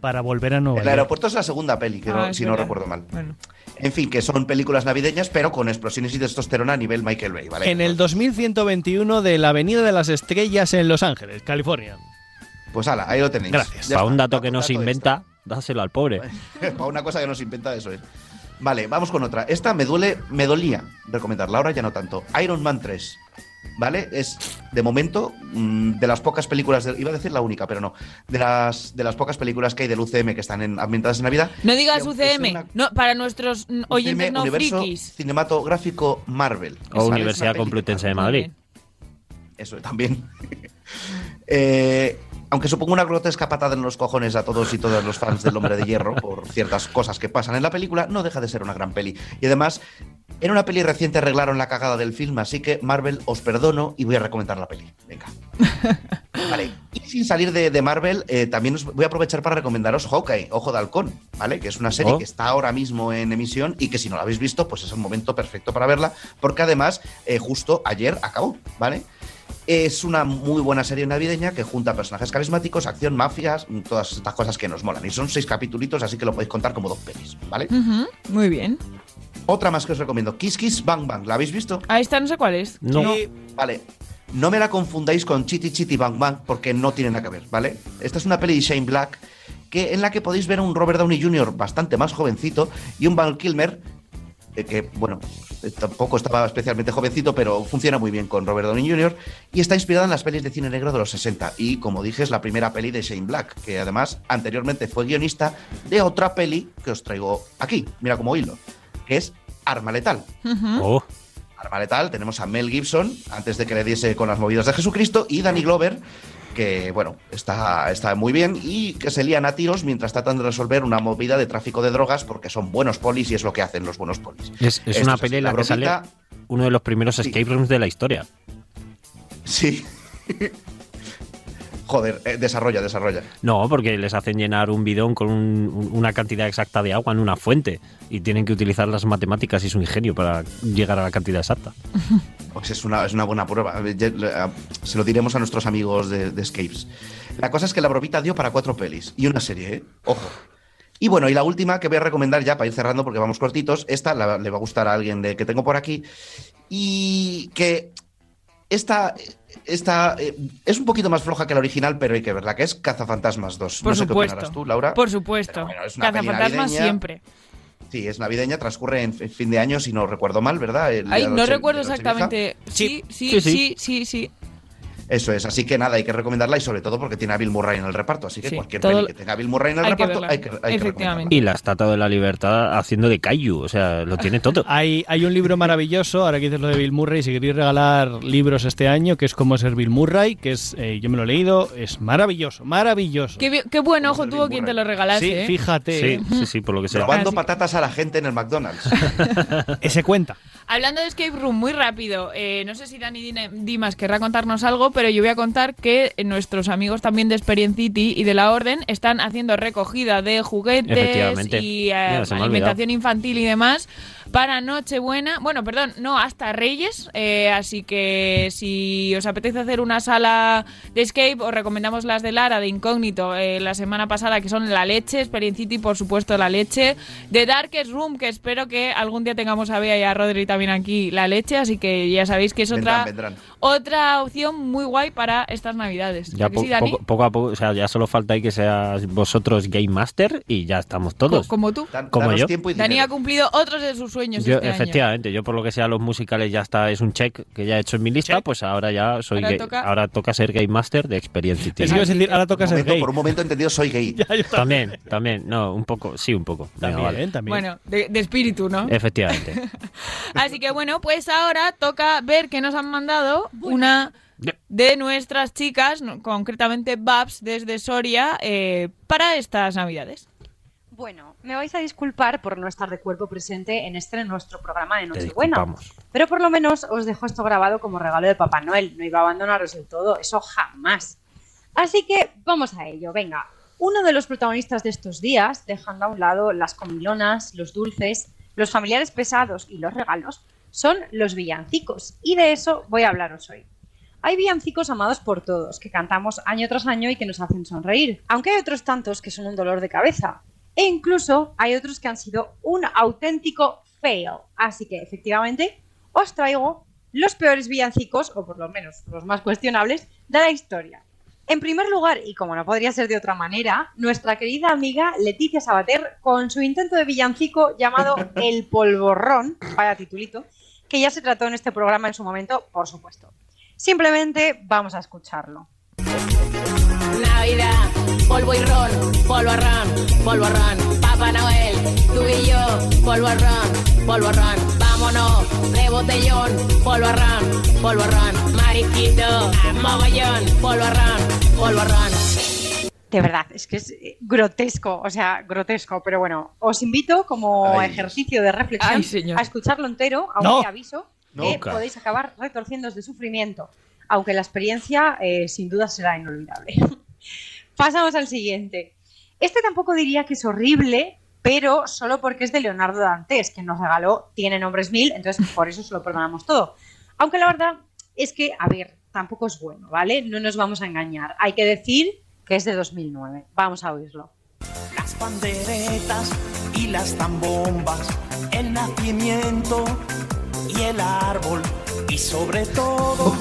Para volver a Nueva El York. aeropuerto es la segunda peli, que no- Ah, si no recuerdo mal. Bueno. En fin, que son películas navideñas, pero con explosiones y testosterona a nivel Michael Bay, ¿vale? En el 2121 de la Avenida de las Estrellas en Los Ángeles, California. Pues ala, ahí lo tenéis. Gracias. Ya Para un dato que no se inventa, dáselo al pobre. Para una cosa que nos inventa, eso es. Vale, vamos con otra. Esta me duele, me dolía recomendarla, ahora ya no tanto. Iron Man 3. ¿Vale? Es, de momento, mm, de las pocas películas, de- iba a decir la única, pero no. De las, de las pocas películas que hay del UCM que están en, ambientadas en Navidad. No digas UCM, una- no, para nuestros oyentes UCM, no Universo frikis. Cinematográfico Marvel. O. Universidad Complutense de Madrid. Eso también. Eh, aunque supongo una grotesca patada en los cojones a todos y todas los fans del Hombre de Hierro por ciertas cosas que pasan en la película, no deja de ser una gran peli. Y además, en una peli reciente arreglaron la cagada del film, así que Marvel os perdono y voy a recomendar la peli. Venga. Vale. Y sin salir de, de Marvel, eh, también os voy a aprovechar para recomendaros Hawkeye, Ojo de Halcón, ¿vale? Que es una serie Oh. que está ahora mismo en emisión y que si no la habéis visto, pues es el momento perfecto para verla, porque además, eh, justo ayer acabó, ¿vale? Es una muy buena serie navideña que junta personajes carismáticos, acción, mafias, todas estas cosas que nos molan. Y son seis capítulos, así que lo podéis contar como dos pelis, ¿vale? Muy bien. Otra más que os recomiendo, Kiss Kiss Bang Bang. ¿La habéis visto? Ahí está, no sé cuál es. Sí, Vale. No me la confundáis con Chitty Chitty Bang Bang porque no tiene nada que ver, ¿vale? Esta es una peli de Shane Black que, en la que podéis ver a un Robert Downey Jr. bastante más jovencito y un Val Kilmer que, bueno, eh, tampoco estaba especialmente jovencito, pero funciona muy bien con Robert Downey Jr. y está inspirada en las pelis de cine negro de los 60. Y, como dije, es la primera peli de Shane Black, que además anteriormente fue guionista de otra peli que os traigo aquí, mira como hilo, que es Arma Letal. Oh. Arma Letal, tenemos a Mel Gibson, antes de que le diese con las movidas de Jesucristo, y Danny Glover, que, bueno, está, está muy bien, y que se lían a tiros mientras tratan de resolver una movida de tráfico de drogas, porque son buenos polis y es lo que hacen los buenos polis. Es, es una peli en la que sale uno de los primeros escape rooms de la historia. Sí. Joder, eh, desarrolla, desarrolla. No, porque les hacen llenar un bidón con un- un- una cantidad exacta de agua en una fuente y tienen que utilizar las matemáticas y su ingenio para llegar a la cantidad exacta. Pues es una, es una buena prueba. Eh, eh, Se lo diremos a nuestros amigos de, de Escapes. La cosa es que la bromita dio para cuatro pelis y una serie, ¿eh? Ojo. Y bueno, y la última que voy a recomendar ya para ir cerrando porque vamos cortitos, esta la- le va a gustar a alguien de, que tengo por aquí y que esta, esta eh, es un poquito más floja que la original, pero hay que verla, que es Cazafantasmas 2. Por no sé qué supuesto. opinarás tú, Laura. Por supuesto. es una peli Cazafantasmas siempre. Sí, es navideña, transcurre en fin de año, si no recuerdo mal, ¿verdad? El Ay, no recuerdo exactamente. Sí, sí, Sí, sí, sí. sí, sí. Eso es, así que nada, hay que recomendarla y sobre todo porque tiene a Bill Murray en el reparto. Así que Sí, cualquier peli que tenga a Bill Murray en el hay que reparto verla, hay que, hay que recomendarla. Y la Estatua de la Libertad haciendo de Kaiju, o sea, lo tiene todo. Hay, hay un libro maravilloso, ahora que dices lo de Bill Murray, si queréis regalar libros este año, que es Cómo ser Bill Murray, que es, eh, yo me lo he leído, es maravilloso, maravilloso. Qué, qué buen ojo tuvo quien te lo regalase. Sí, ¿eh? fíjate. Sí, sí, sí, por lo que sea. Robando patatas a la gente en el McDonald's. Ese cuenta. Hablando de Escape Room, muy rápido, eh, no sé si Dani Dimas querrá contarnos algo, pero yo voy a contar que nuestros amigos también de Experience City y de la Orden están haciendo recogida de juguetes y eh, alimentación infantil y demás para Nochebuena, bueno, perdón, no, hasta Reyes, eh, así que si os apetece hacer una sala de Escape, os recomendamos las de Lara, de Incógnito, eh, la semana pasada, que son La Leche, Experience City, por supuesto, La Leche, de Darkest Room, que espero que algún día tengamos a Bea y a Rodri también aquí, La Leche, así que ya sabéis que es otra, Vendrán, vendrán. otra opción muy guay para estas Navidades. Ya ¿A que po- sí, Dani? poco, poco a poco, o sea, ya solo falta ahí que seas vosotros Game Master y ya estamos todos. Co- como tú. Como yo. tiempo y Dani ha cumplido otros de sus sueños Yo, este año. efectivamente, yo por lo que sea los musicales ya está, es un check que ya he hecho en mi lista, pues ahora ya soy Ahora gay- toca- ahora toca ser Game Master de Experience City. Eso iba a decir, ahora toca Un ser momento, gay. por un momento he entendido soy gay. También, también, no, un poco, sí, un poco. Venga, También, vale. también. Bueno, de, de espíritu, ¿no? Efectivamente. Así que bueno, pues ahora toca ver que nos han mandado una de nuestras chicas, concretamente Babs desde Soria, eh, para estas navidades. Bueno, me vais a disculpar por no estar de cuerpo presente en este nuestro programa de Nochebuena. Pero por lo menos os dejo esto grabado como regalo de Papá Noel. No iba a abandonaros del todo, eso jamás. Así que vamos a ello, venga. Uno de los protagonistas de estos días, dejando a un lado las comilonas, los dulces, los familiares pesados y los regalos, son los villancicos. Y de eso voy a hablaros hoy. Hay villancicos amados por todos, que cantamos año tras año y que nos hacen sonreír, aunque hay otros tantos que son un dolor de cabeza. E incluso hay otros que han sido un auténtico fail. Así que efectivamente os traigo los peores villancicos, o por lo menos los más cuestionables, de la historia. En primer lugar, y como no podría ser de otra manera, nuestra querida amiga Leticia Sabater con su intento de villancico llamado El Polvorrón, vaya titulito, que ya se trató en este programa en su momento, por supuesto. Simplemente vamos a escucharlo. Navidad, polvo y ron, polvo a ron, polvo a ron. Papá Noel, tú y yo, polvo a ron, polvo a ron. Vámonos, de botellón, polvo a ron, polvo a ron. Mariquito, a mogollón, polvo a ron, polvo a ron. De verdad, es que es eh, grotesco, o sea, grotesco. Pero bueno, os invito como Ay. ejercicio de reflexión Ay, a escucharlo entero, aunque No. aviso que cara. podéis acabar retorciéndoos de sufrimiento, aunque la experiencia eh, sin duda será inolvidable. Pasamos al siguiente. Este tampoco diría que es horrible, pero solo porque es de Leonardo Dantes, que nos regaló Tiene nombres mil, entonces por eso se lo perdonamos todo. Aunque la verdad es que, a ver, tampoco es bueno, ¿vale? No nos vamos a engañar. Hay que decir que es de 2009. Vamos a oírlo. Las panderetas y las zambombas, el nacimiento y el árbol y sobre todo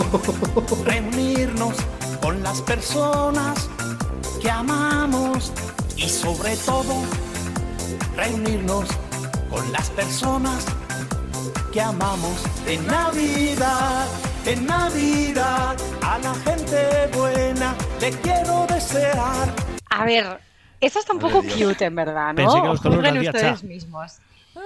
reunirnos con las personas que amamos y sobre todo reunirnos con las personas que amamos en Navidad, en Navidad a la gente buena le quiero desear A ver, esta está un poco cute, en verdad, ¿no? Pensé que Juzguen ustedes Cha. mismos.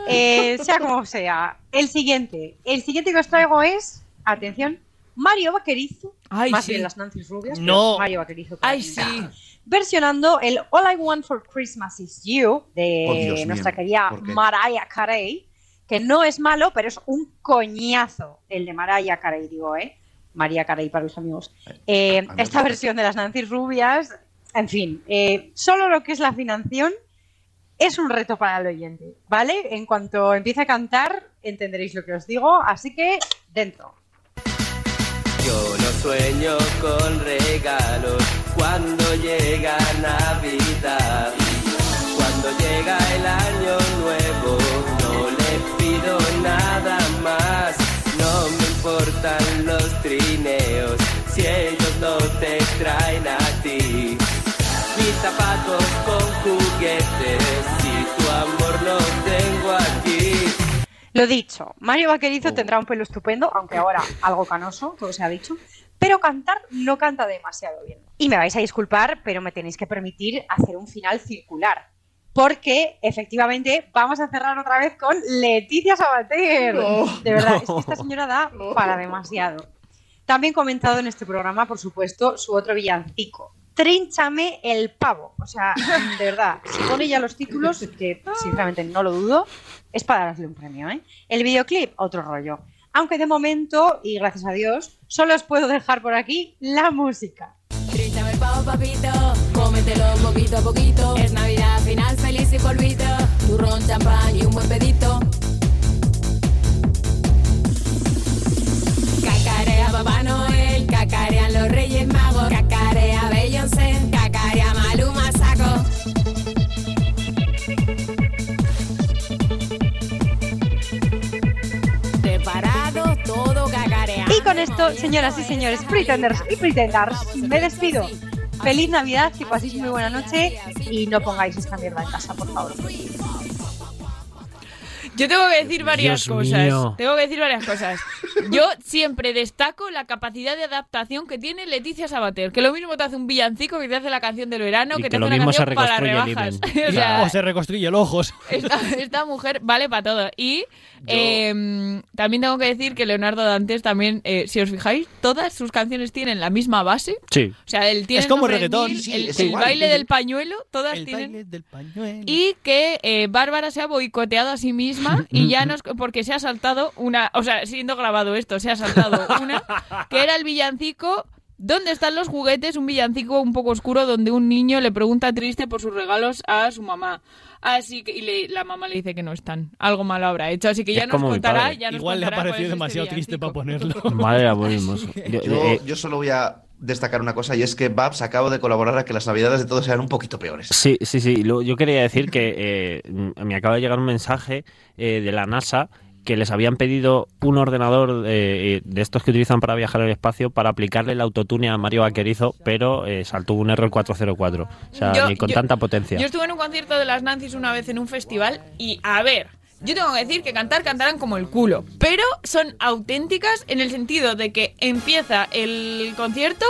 Eh, sea como sea. El siguiente. El siguiente que os traigo es, atención, Mario Vaquerizo. Ay, más sí. bien las Nancy Rubias. No. pero Mario Vaquerizo. Ay, sí. Versionando el All I Want for Christmas is You de Oh, nuestra querida. Mariah Carey, que no es malo, pero es un coñazo el de Mariah Carey, digo, ¿eh? María Carey para los amigos. Eh, esta versión de las Nancy Rubias, en fin, eh, solo lo que es la afinación es un reto para el oyente, ¿vale? En cuanto empiece a cantar, entenderéis lo que os digo, así que dentro. Sueño con regalos cuando llega Navidad. Cuando llega el año nuevo, no le pido nada más. No me importan los trineos si ellos no te traen a ti. Mis zapatos con juguetes, si tu amor. Lo dicho, Mario Vaquerizo tendrá un pelo estupendo, aunque ahora algo canoso, todo se ha dicho, pero cantar no canta demasiado bien. Y me vais a disculpar, pero me tenéis que permitir hacer un final circular. Porque efectivamente vamos a cerrar otra vez con Leticia Sabater. No, de verdad, es que esta señora da para demasiado. También comentado en este programa, por supuesto, su otro villancico. Trínchame el pavo. O sea, de verdad, si pone ya los títulos, que sinceramente no lo dudo, es para darle un premio, ¿eh? El videoclip, otro rollo. Aunque de momento, y gracias a Dios, solo os puedo dejar por aquí la música. Trínchame el pavo, papito, cómetelo poquito a poquito. Es Navidad, final feliz y polvito. Turrón, champán y un buen pedito. Cacarea Papá Noel, cacarean los Reyes Magos, cacarea Beyoncé, con esto, señoras y señores, pretenders y pretenders, me despido. Feliz Navidad, que paséis muy buena noche y no pongáis esta mierda en casa, por favor. Yo tengo que decir varias Dios cosas. mío. Tengo que decir varias cosas. Yo siempre destaco la capacidad de adaptación que tiene Leticia Sabater. Que lo mismo te hace un villancico que te hace la canción del verano, Y que, que te lo hace una se canción para rebajas. O sea, O se reconstruye el ojos. esta, esta mujer vale para todo. Y eh, también tengo que decir que Leonardo Dantes también, eh, si os fijáis, todas sus canciones tienen la misma base. Sí. O sea, él tiene Es como reggaetón. mil, Sí, el, es el igual. baile del pañuelo, todas El tienen. baile del pañuelo. Y que eh, Bárbara se ha boicoteado a sí misma y ya nos porque se ha saltado una, o sea, siendo grabado esto, se ha saltado una que era el villancico ¿Dónde están los juguetes? Un villancico un poco oscuro donde un niño le pregunta triste por sus regalos a su mamá. Así que y le- la mamá le dice que no están. Algo malo habrá hecho, así que ya Es nos contará. padre. Ya nos Igual le ha parecido es este demasiado triste para ponerlo. Madre. Yo- Yo, eh, yo solo voy a destacar una cosa y es que Babs acabo de colaborar a que las navidades de todos sean un poquito peores. Sí, sí, sí. Yo quería decir que eh, me acaba de llegar un mensaje eh, de la NASA que les habían pedido un ordenador eh, de estos que utilizan para viajar al espacio para aplicarle el autotune a Mario Vaquerizo, pero eh, saltó un error 404. O sea, Yo- ni con yo- tanta potencia. Yo estuve en un concierto de las Nancy's una vez en un festival y, a ver, yo tengo que decir que cantar cantarán como el culo, pero son auténticas en el sentido de que empieza el concierto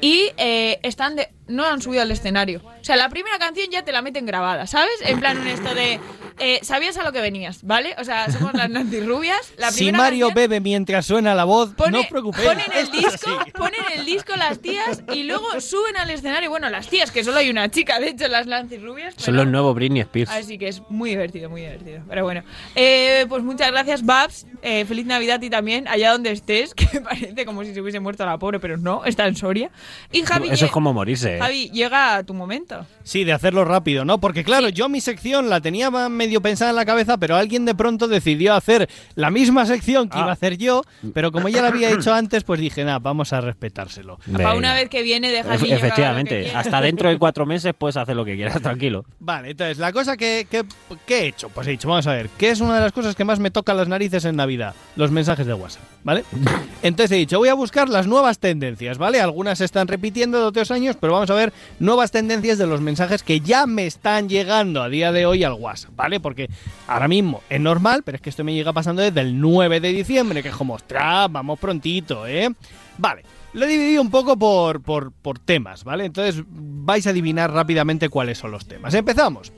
y eh, están de... no han subido al escenario. O sea, la primera canción ya te la meten grabada, ¿sabes? En plan un esto de... eh, sabías a lo que venías, ¿vale? O sea, somos las Nancy Rubias. La Si Mario canción- bebe mientras suena la voz, Pone- no os preocupéis. Ponen el disco, ponen el disco las tías y luego suben al escenario. Bueno, las tías, que solo hay una chica, de hecho, las Nancy Rubias. Son pero- los nuevos Britney Spears. Así que es muy divertido, muy divertido. Pero bueno, Eh, pues muchas gracias, Babs. Eh, feliz Navidad y también, allá donde estés, que parece como si se hubiese muerto la pobre, pero no, está en Soria. Y Javi, Eso es como morirse. ¿Eh? Javi, llega a tu momento. Sí, de hacerlo rápido, ¿no? Porque claro, yo mi sección la tenía medio pensada en la cabeza, pero alguien de pronto decidió hacer la misma sección que Ah. iba a hacer yo, pero como ya la había hecho antes, pues dije, nada, vamos a respetárselo. Para una vez que viene, deja que Efectivamente, hasta dentro de cuatro meses puedes hacer lo que quieras, tranquilo. Vale, entonces, la cosa que, que- que he hecho, pues he dicho, vamos a ver, ¿qué es una de las cosas que más me tocan las narices en Navidad? Los mensajes de WhatsApp, ¿vale? Entonces he dicho, voy a buscar las nuevas tendencias, ¿vale? Algunas se están repitiendo de otros años, pero vamos a ver nuevas tendencias de los mensajes que ya me están llegando a día de hoy al WhatsApp, ¿vale? Porque ahora mismo es normal, pero es que esto me llega pasando desde el 9 de diciembre, que es como, ostras, vamos prontito, ¿eh? Vale. Lo he dividido un poco por, por, por temas, ¿vale? Entonces vais a adivinar rápidamente cuáles son los temas. Empezamos.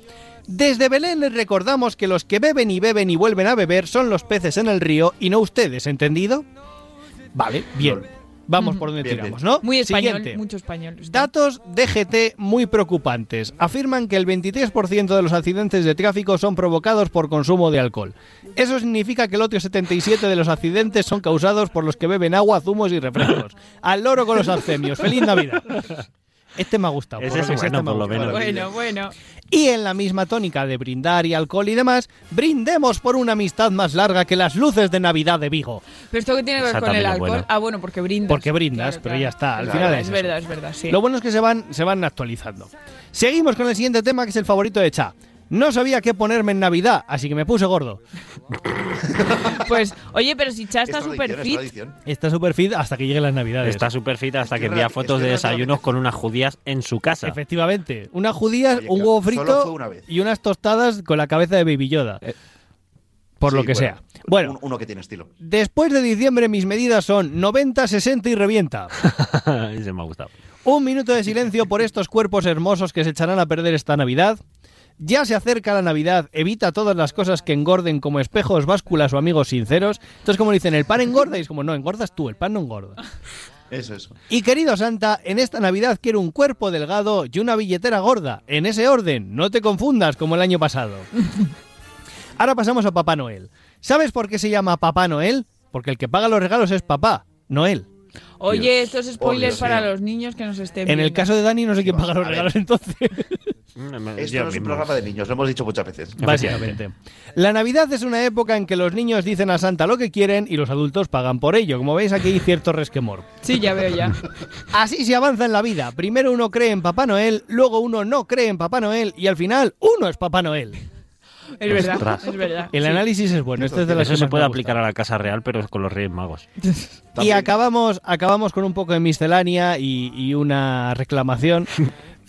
Desde Belén les recordamos que los que beben y beben y vuelven a beber son los peces en el río y no ustedes, ¿entendido? Vale, bien. Vamos por donde Bien, tiramos, bien. ¿no? Muy español, Siguiente. mucho español. Datos DGT muy preocupantes. Afirman que el 23% de los accidentes de tráfico son provocados por consumo de alcohol. Eso significa que el otro 77% de los accidentes son causados por los que beben agua, zumos y refrescos. Al loro con los abstemios. ¡Feliz Navidad! Este me ha gustado. Ese por lo es bueno, este me ha por lo menos. Bueno, bueno. Y en la misma tónica de brindar y alcohol y demás, brindemos por una amistad más larga que las luces de Navidad de Vigo. Pero esto que tiene que ver con el alcohol. Ah, bueno, porque brindas. Porque brindas, Claro, pero claro. ya está. Al Claro, final es es, verdad, es verdad, sí. Lo bueno es que se van, se van actualizando. Seguimos con el siguiente tema, que es el favorito de Cha. No sabía qué ponerme en Navidad, así que me puse gordo. Pues, oye, pero si Cha está es fit. Está súper fit hasta que lleguen las Navidades. Está súper fit hasta que envía fotos de desayunos con unas judías en su casa. Efectivamente. Una judía, Oye, un huevo frito una y unas tostadas con la cabeza de Baby Yoda. Por lo que bueno, sea. Bueno, un- uno que tiene estilo. después de diciembre mis medidas son 90, 60 y revienta. Ese me ha gustado. Un minuto de silencio por estos cuerpos hermosos que se echarán a perder esta Navidad. Ya se acerca la Navidad, evita todas las cosas que engorden como espejos, básculas o amigos sinceros. Entonces, como dicen, el pan engorda y es como, no, engordas tú, el pan no engorda. Eso, eso. Y querido Santa, en esta Navidad quiero un cuerpo delgado y una billetera gorda. En ese orden, no te confundas como el año pasado. Ahora pasamos a Papá Noel. ¿Sabes por qué se llama Papá Noel? Porque el que paga los regalos es Papá, Noel. Oye, estos spoilers Dios para los niños que nos estén En el viendo. caso de Dani no sé quién paga los regalos entonces. Esto no es un programa de niños, lo hemos dicho muchas veces. Básicamente. La Navidad es una época en que los niños dicen a Santa lo que quieren y los adultos pagan por ello. Como veis aquí hay cierto resquemor. Sí, ya veo ya. Así se avanza en la vida. Primero uno cree en Papá Noel, luego uno no cree en Papá Noel y al final uno es Papá Noel. Es verdad, Ostras. es verdad. El sí. análisis es bueno. Este es de las Eso se puede aplicar a la Casa Real, pero con los Reyes Magos. Y acabamos, acabamos con un poco de miscelánea y, y una reclamación.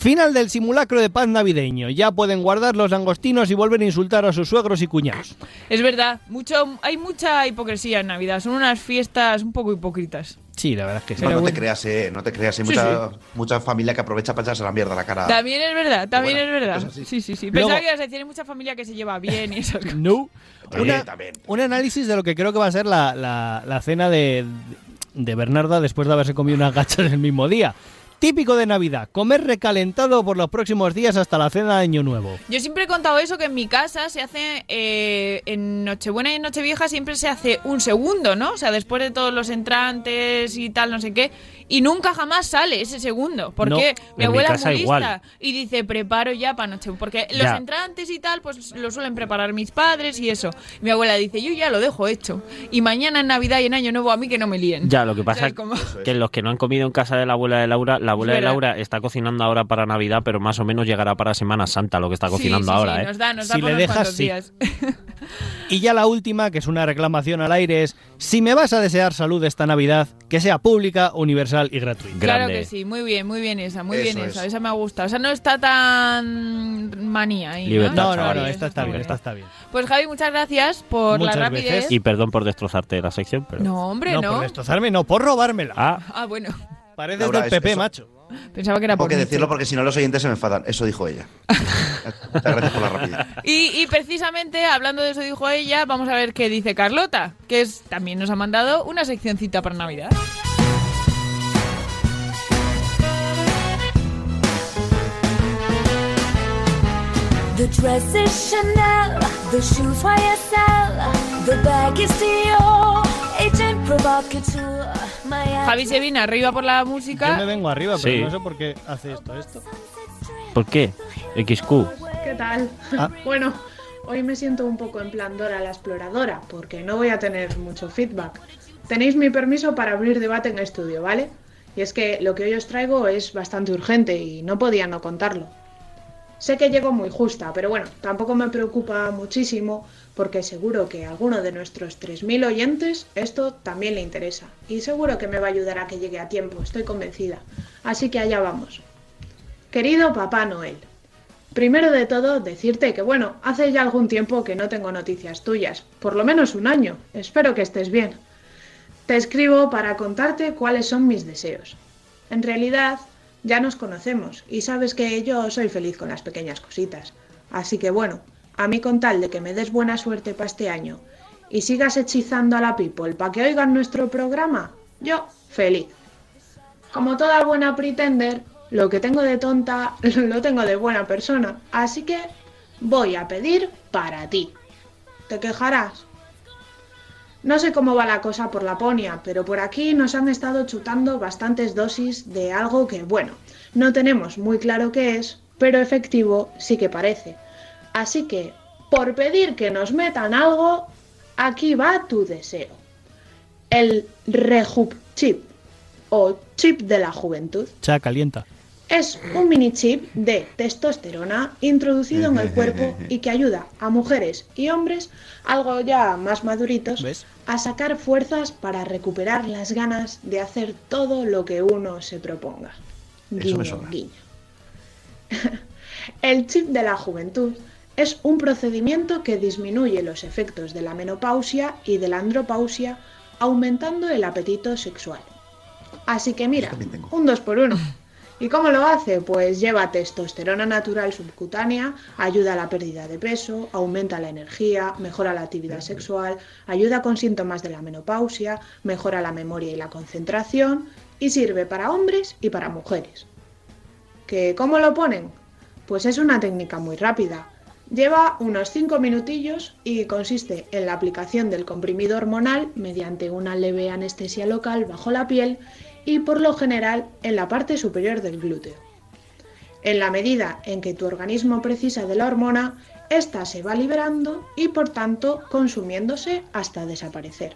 Final del simulacro de paz navideño. Ya pueden guardar los langostinos y volver a insultar a sus suegros y cuñados. Es verdad, mucho, hay mucha hipocresía en Navidad. Son unas fiestas un poco hipócritas. Sí, la verdad es que sí. No, no te creas, eh, no te creas. Hay Sí, mucha, mucha familia que aprovecha para echarse la mierda a la cara. También es verdad, también Bueno, es verdad. Sí, sí, sí. Luego- Pensaba que ibas a decir, hay mucha familia que se lleva bien y esas cosas. No. Una- también. un análisis de lo que creo que va a ser la, la- la cena de, de Bernarda después de haberse comido unas gachas el mismo día. Típico de Navidad, comer recalentado por los próximos días hasta la cena de Año Nuevo. Yo siempre he contado eso, que en mi casa se hace, eh, en Nochebuena y en Nochevieja siempre se hace un segundo, ¿no? O sea, después de todos los entrantes y tal, no sé qué. Y nunca jamás sale ese segundo. Porque No, mi en mi abuela es muy igual. lista y dice, preparo ya para noche. Porque los Ya. entrantes y tal, pues lo suelen preparar mis padres y eso. Mi abuela dice, yo ya lo dejo hecho. Y mañana en Navidad y en Año Nuevo a mí que no me líen. Ya, lo que pasa ¿Sabes es cómo? que los que no han comido en casa de la abuela de Laura, la abuela de. Laura está cocinando ahora para Navidad, pero más o menos llegará para Semana Santa lo que está Sí, cocinando sí, sí, ahora, ¿eh? nos da, nos da Si por le dejas, sí. días. Y ya la última, que es una reclamación al aire, es si me vas a desear salud esta Navidad, que sea pública, universal y gratuita. Claro que sí, muy bien, muy bien esa, muy bien Eso esa, es. esa me ha gustado. O sea, no está tan manía ahí, ¿no? Libertad, No, no, no, esta está bien, esta está bien. Pues Javi, muchas gracias por Muchas la rapidez. Y perdón por destrozarte la sección, pero... No, hombre, no. no. por destrozarme, no, por robármela. Ah, Ah, bueno. Pareces Laura, del es- PP, eso- macho. Pensaba que era Tengo por que mí. decirlo porque si no los oyentes se me enfadan. Eso dijo ella. Muchas gracias por la rapidez. Y, y precisamente hablando de eso dijo ella, vamos a ver qué dice Carlota, que es también nos ha mandado una seccioncita para Navidad. The dress is Chanel, the shoes YSL, the bag is Dior, agent provocateur. My Javi se viene arriba por la Yo me música. vengo arriba, pero Sí. no sé por qué hace esto, esto. ¿por qué? XQ. ¿Qué tal? Ah. Bueno, hoy me siento un poco en plan Dora la exploradora, porque no voy a tener mucho feedback. Tenéis mi permiso para abrir debate en estudio, ¿vale? Y es que lo que hoy os traigo es bastante urgente y no podía no contarlo. Sé que llego muy justa, pero bueno, tampoco me preocupa muchísimo porque seguro que a alguno de nuestros 3.000 oyentes esto también le interesa. Y seguro que me va a ayudar a que llegue a tiempo, estoy convencida. Así que allá vamos. Querido Papá Noel, Primero de todo, decirte que bueno, hace ya algún tiempo que no tengo noticias tuyas, por lo menos un año. Espero que estés bien. Te escribo para contarte cuáles son mis deseos. En realidad, ya nos conocemos y sabes que yo soy feliz con las pequeñas cositas. Así que bueno, a mí con tal de que me des buena suerte para este año y sigas hechizando a la people para que oigan nuestro programa, yo feliz. Como toda buena pretender, lo que tengo de tonta lo tengo de buena persona, así que voy a pedir para ti. ¿Te quejarás? No sé cómo va la cosa por Laponia, pero por aquí nos han estado chutando bastantes dosis de algo que, bueno, no tenemos muy claro qué es, pero efectivo sí que parece. Así que, por pedir que nos metan algo, aquí va tu deseo. El Rejup Chip, o chip de la juventud. Cha, calienta. Es un mini chip de testosterona introducido en el cuerpo y que ayuda a mujeres y hombres, algo ya más maduritos, a sacar fuerzas para recuperar las ganas de hacer todo lo que uno se proponga. Eso me Guiño, sobra. guiño. El chip de la juventud es un procedimiento que disminuye los efectos de la menopausia y de la andropausia, aumentando el apetito sexual. Así que mira, un 2 por 1 ¿Y cómo lo hace? Pues lleva testosterona natural subcutánea, ayuda a la pérdida de peso, aumenta la energía, mejora la actividad sexual, ayuda con síntomas de la menopausia, mejora la memoria y la concentración y sirve para hombres y para mujeres. ¿Que ¿Cómo lo ponen? Pues es una técnica muy rápida. Lleva unos 5 minutillos y consiste en la aplicación del comprimido hormonal mediante una leve anestesia local bajo la piel y por lo general en la parte superior del glúteo. En la medida en que tu organismo precisa de la hormona, ésta se va liberando y por tanto consumiéndose hasta desaparecer.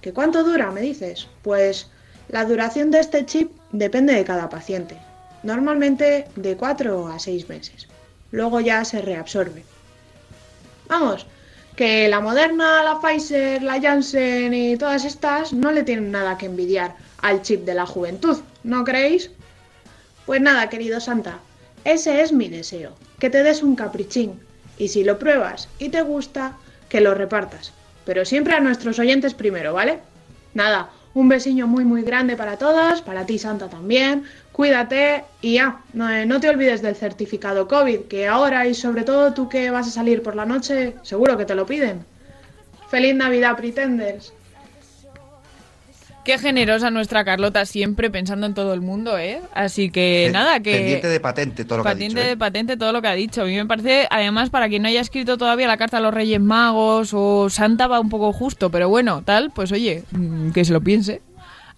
¿Qué cuánto dura? Me dices. Pues la duración de este chip depende de cada paciente. Normalmente de 4 a 6 meses. Luego ya se reabsorbe. Vamos, que la Moderna, la Pfizer, la Janssen y todas estas no le tienen nada que envidiar al chip de la juventud, ¿no creéis? Pues nada, querido Santa, ese es mi deseo, que te des un caprichín y si lo pruebas y te gusta, que lo repartas. Pero siempre a nuestros oyentes primero, ¿vale? Nada, un besiño muy muy grande para todas, para ti Santa también, cuídate y ya, no, eh, no te olvides del certificado COVID, que ahora y sobre todo tú que vas a salir por la noche, seguro que te lo piden. Feliz Navidad, Pretenders. Qué generosa nuestra Carlota, siempre pensando en todo el mundo, ¿eh? Así que nada, que... Pendiente de patente todo lo que ha dicho. ¿eh? de patente todo lo que ha dicho. A mí me parece, además, para quien no haya escrito todavía la carta a los Reyes Magos o Santa va un poco justo, pero bueno, tal, pues oye, mm, que se lo piense.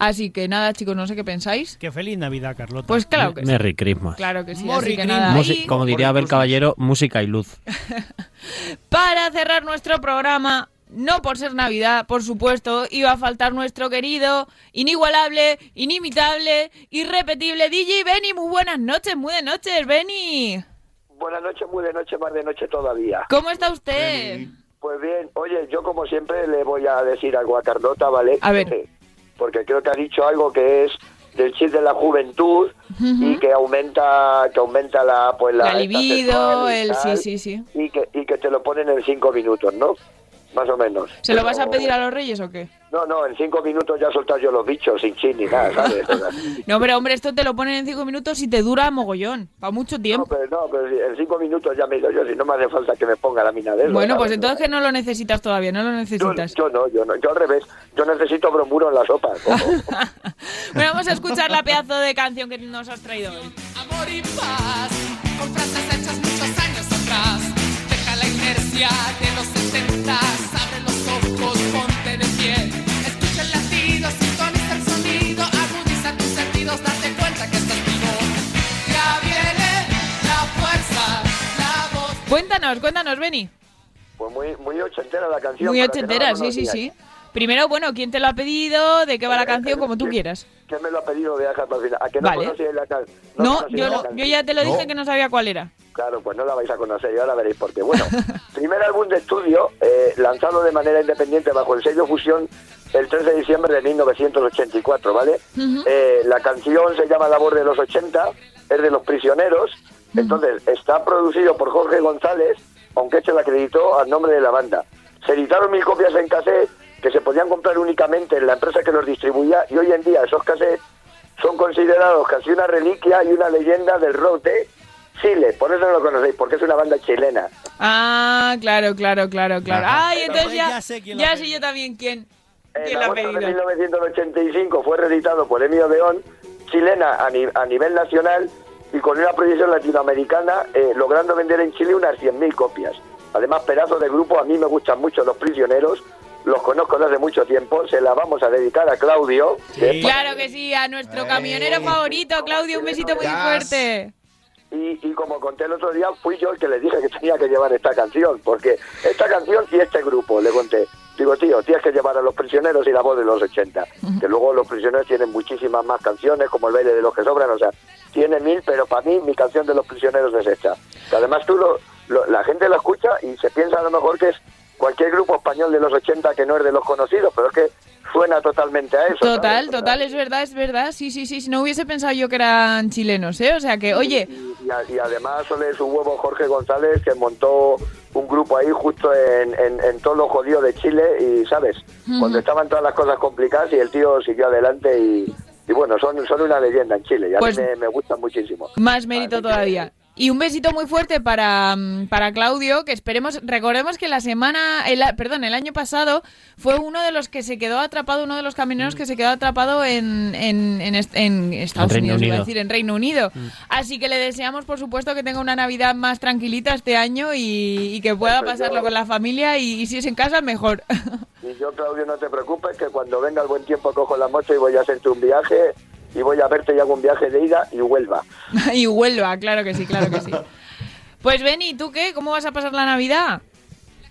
Así que nada, chicos, no sé qué pensáis. Qué feliz Navidad, Carlota. Pues claro que sí. Merry Christmas. Claro que sí. Merry Así que Christmas. nada, Musi- y como diría Abel Caballero, música y luz. para cerrar nuestro programa, no por ser Navidad, por supuesto, iba a faltar nuestro querido, inigualable, inimitable, irrepetible DJ Benny. Muy buenas noches, muy de noches, Benny. Buenas noches, muy de noche, más de noche todavía. ¿Cómo está usted? Pues bien, oye, yo como siempre le voy a decir algo a Carlota, ¿vale? A ver. Porque creo que ha dicho algo que es del chip de la juventud y que aumenta que aumenta la pues la, La libido, el sí, sí, sí. y que y que te lo ponen en cinco minutos, ¿no? Más o menos. ¿Se lo vas a pedir a los reyes o qué? No, no, en cinco minutos ya soltar yo los bichos sin chin ni nada, ¿sabes? No, pero hombre, esto te lo ponen en cinco minutos y te dura mogollón, para mucho no, tiempo. pero no, pero si en cinco minutos ya me ido yo, si no me hace falta que me ponga la mina de eso, Bueno, pues entonces que no lo necesitas todavía, no lo necesitas. Yo no, yo no, yo al revés, yo necesito bromuro en la sopa. Bueno, vamos a escuchar la pedazo de canción que nos has traído hoy. Amor y paz, con frases hechas muchos años atrás. Deja la inercia de los 70, abre los ojos, ponte de pie. Escucha el latido, sintoniza el sonido, agudiza tus sentidos, date cuenta que estás vivo. Ya viene la fuerza, la voz. Cuéntanos, cuéntanos, Benny. Pues muy, muy ochentera la canción. Muy no ochentera, sí, sí, sí. Primero, bueno, ¿quién te lo ha pedido? ¿De qué va la canción? Como tú quieras. ¿Quién me lo ha pedido de dejar para el final? ¿A que no Vale. conocíais la canción? No, yo, lo- yo ya te lo dije No. que no sabía cuál era. Claro, pues no la vais a conocer y ahora veréis por qué. Bueno, primer álbum de estudio eh, lanzado de manera independiente bajo el sello Fusión el 3 de diciembre de 1984, ¿vale? Eh, la canción se llama La voz de los 80, es de Los Prisioneros, entonces está producido por Jorge González, aunque se le acreditó al nombre de la banda. Se editaron mil copias en cassette que se podían comprar únicamente en la empresa que los distribuía y hoy en día esos cassettes son considerados casi una reliquia y una leyenda del rock de Chile. Por eso no lo conocéis, porque es una banda chilena. Ah, claro, claro, claro, claro. Ajá. Ay, entonces ya, Ya sé quién ya sé yo también quién, En quién lo ha agosto de pedido. 1985 fue reeditado por Emilio León, chilena a, ni- a nivel nacional y con una proyección latinoamericana, eh, logrando vender en Chile unas 100.000 copias. Además, pedazo de grupo, a mí me gustan mucho los prisioneros, los conozco desde hace mucho tiempo, se la vamos a dedicar a Claudio. es Claro que sí, a nuestro camionero favorito, Claudio, un besito muy fuerte. Y, y como conté el otro día, fui yo el que le dije que tenía que llevar esta canción, porque esta canción y este grupo, le conté, digo, tío, tienes que llevar a Los Prisioneros y la voz de los 80, que luego Los Prisioneros tienen muchísimas más canciones, como El baile de los que sobran, o sea, tiene mil, pero para mí mi canción de Los Prisioneros es esta. Que además tú, lo, lo- la gente la escucha y se piensa a lo mejor que es cualquier grupo español de los 80 que no es de los conocidos, pero es que suena totalmente a eso. ¿sabes? Total, total, es verdad, es verdad. Sí, sí, sí. Si no hubiese pensado yo que eran chilenos, ¿eh? O sea que, oye, Y, a- y además sole su huevo Jorge González que montó un grupo ahí justo en, en, en todo lo jodido de Chile y sabes Ujú. cuando estaban todas las cosas complicadas y el tío siguió adelante y, y bueno son, son una leyenda en Chile y a Pues- mí me, me gustan muchísimo más mérito todavía. Y un besito muy fuerte para, mm, para Claudio, que esperemos, recordemos que la semana, el, perdón, el año pasado fue uno de los que se quedó atrapado, uno de los camioneros que se quedó atrapado en, en, en, est- en Estados Unidos, iba a Unido. decir, en Reino Unido. Así que le deseamos, por supuesto, que tenga una Navidad más tranquilita este año y, y que pueda pasarlo yo. con la familia y, y si es en casa, mejor. y yo Claudio no te preocupes que cuando venga el buen tiempo cojo la moto y voy a hacerte un viaje y voy a verte y hago un viaje de ida y vuelva y Huelva, claro que sí, claro que sí. Pues Beni, ¿tú qué? ¿Cómo vas a pasar la Navidad?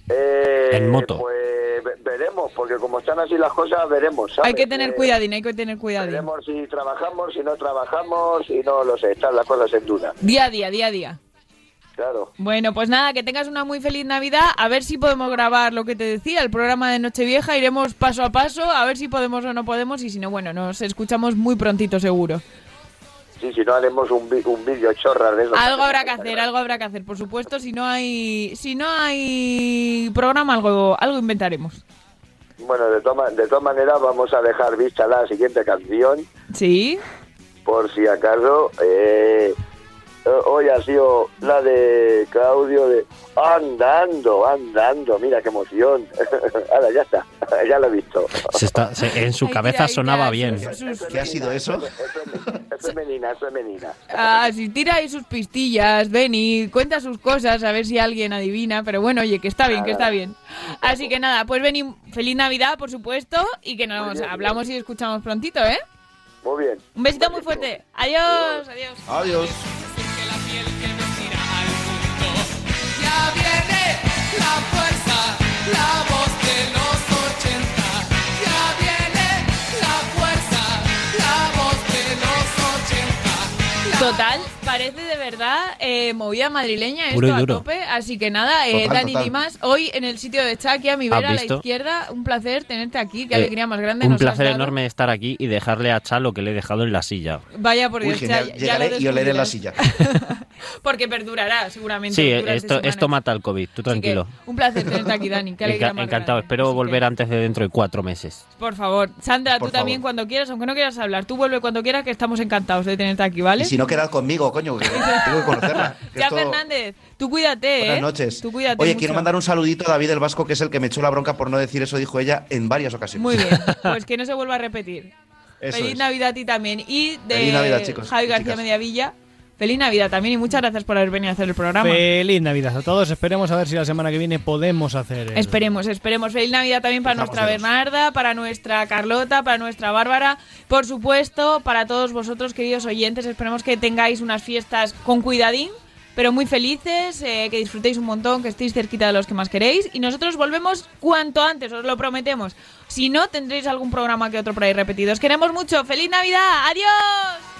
Eh, En moto. Pues ve- veremos, porque como están así las cosas, veremos. ¿sabes? Hay que tener Eh, cuidadín, hay que tener cuidadín. Veremos si trabajamos, si no trabajamos, y no lo sé, están las cosas en duda. Día a día, día a día. Claro. Bueno, pues nada, que tengas una muy feliz Navidad. A ver si podemos grabar lo que te decía, el programa de Nochevieja. Iremos paso a paso, a ver si podemos o no podemos. Y si no, bueno, nos escuchamos muy prontito, seguro. Sí, si no haremos un, un vídeo chorra de eso. Algo habrá que hacer, algo habrá que hacer, por supuesto. Si no hay, si no hay programa, algo, algo inventaremos. Bueno, de, toma- de todas maneras vamos a dejar vista la siguiente canción, Sí. por si acaso. Eh, hoy ha sido la de Claudio de Andando, andando, mira qué emoción. Ahora ya está, ya lo he visto. Se está, se- en su cabeza sonaba bien. ¿Qué ha sido eso? femenina, es femenina. Ah, si tira ahí sus pistillas, Benny, cuenta sus cosas, a ver si alguien adivina. Pero bueno, oye, que está bien, que está bien. Así que nada, pues Benny, feliz Navidad, por supuesto, y que nos bien, hablamos y escuchamos prontito, ¿eh? Muy bien. Un besito muy fuerte. Adiós, adiós. Adiós. Viene la fuerza, la voz de los 80. Ya viene la fuerza, la voz de los 80. Total, parece de verdad eh, movida madrileña Puro y esto a duro. tope. Así que nada, eh, Total, Dani total. Dimas, hoy en el sitio de Chucky a mi ¿Has vera a la visto? izquierda, un placer tenerte aquí. Qué Eh, alegría más grande Un nos has placer dado. enorme estar aquí y dejarle a Chá lo que le he dejado en la silla. Vaya por Uy, Dios, genial. ya Llegaré lo y oleré la descubrirás. silla. Porque perdurará seguramente. Sí, durante esto, semanas. esto mata el COVID, tú tranquilo. Un placer tenerte aquí, Dani. Qué alegría Enca- más encantado, grande. espero volver antes de dentro de cuatro meses. Por favor, Sandra, Por tú también favor. cuando quieras, aunque no quieras hablar, tú vuelve cuando quieras, que estamos encantados de tenerte aquí, ¿vale? Y si no quedad conmigo, coño, que tengo que conocerla. que Ya, esto- Fernández, tú cuídate, Buenas ¿eh? noches. Tú cuídate Oye, mucho. quiero mandar un saludito a David el Vasco, que es el que me echó la bronca por no decir eso, dijo ella, en varias ocasiones. Muy bien, pues que no se vuelva a repetir. Eso Feliz es. Navidad a ti también. Y de Feliz Navidad, chicos Javi García chicas. Mediavilla, feliz Navidad también y muchas gracias por haber venido a hacer el programa. Feliz Navidad a todos. Esperemos a ver si la semana que viene podemos hacer. el- Esperemos, esperemos. Feliz Navidad también para nuestra. Bernarda, para nuestra Carlota, para nuestra Bárbara, por supuesto, para todos vosotros, queridos oyentes. Esperemos que tengáis unas fiestas con cuidadín, pero muy felices, eh, que disfrutéis un montón, que estéis cerquita de los que más queréis. Y nosotros volvemos cuanto antes, os lo prometemos. Si no, tendréis algún programa que otro por ahí repetido. Os queremos mucho. ¡Feliz Navidad! ¡Adiós!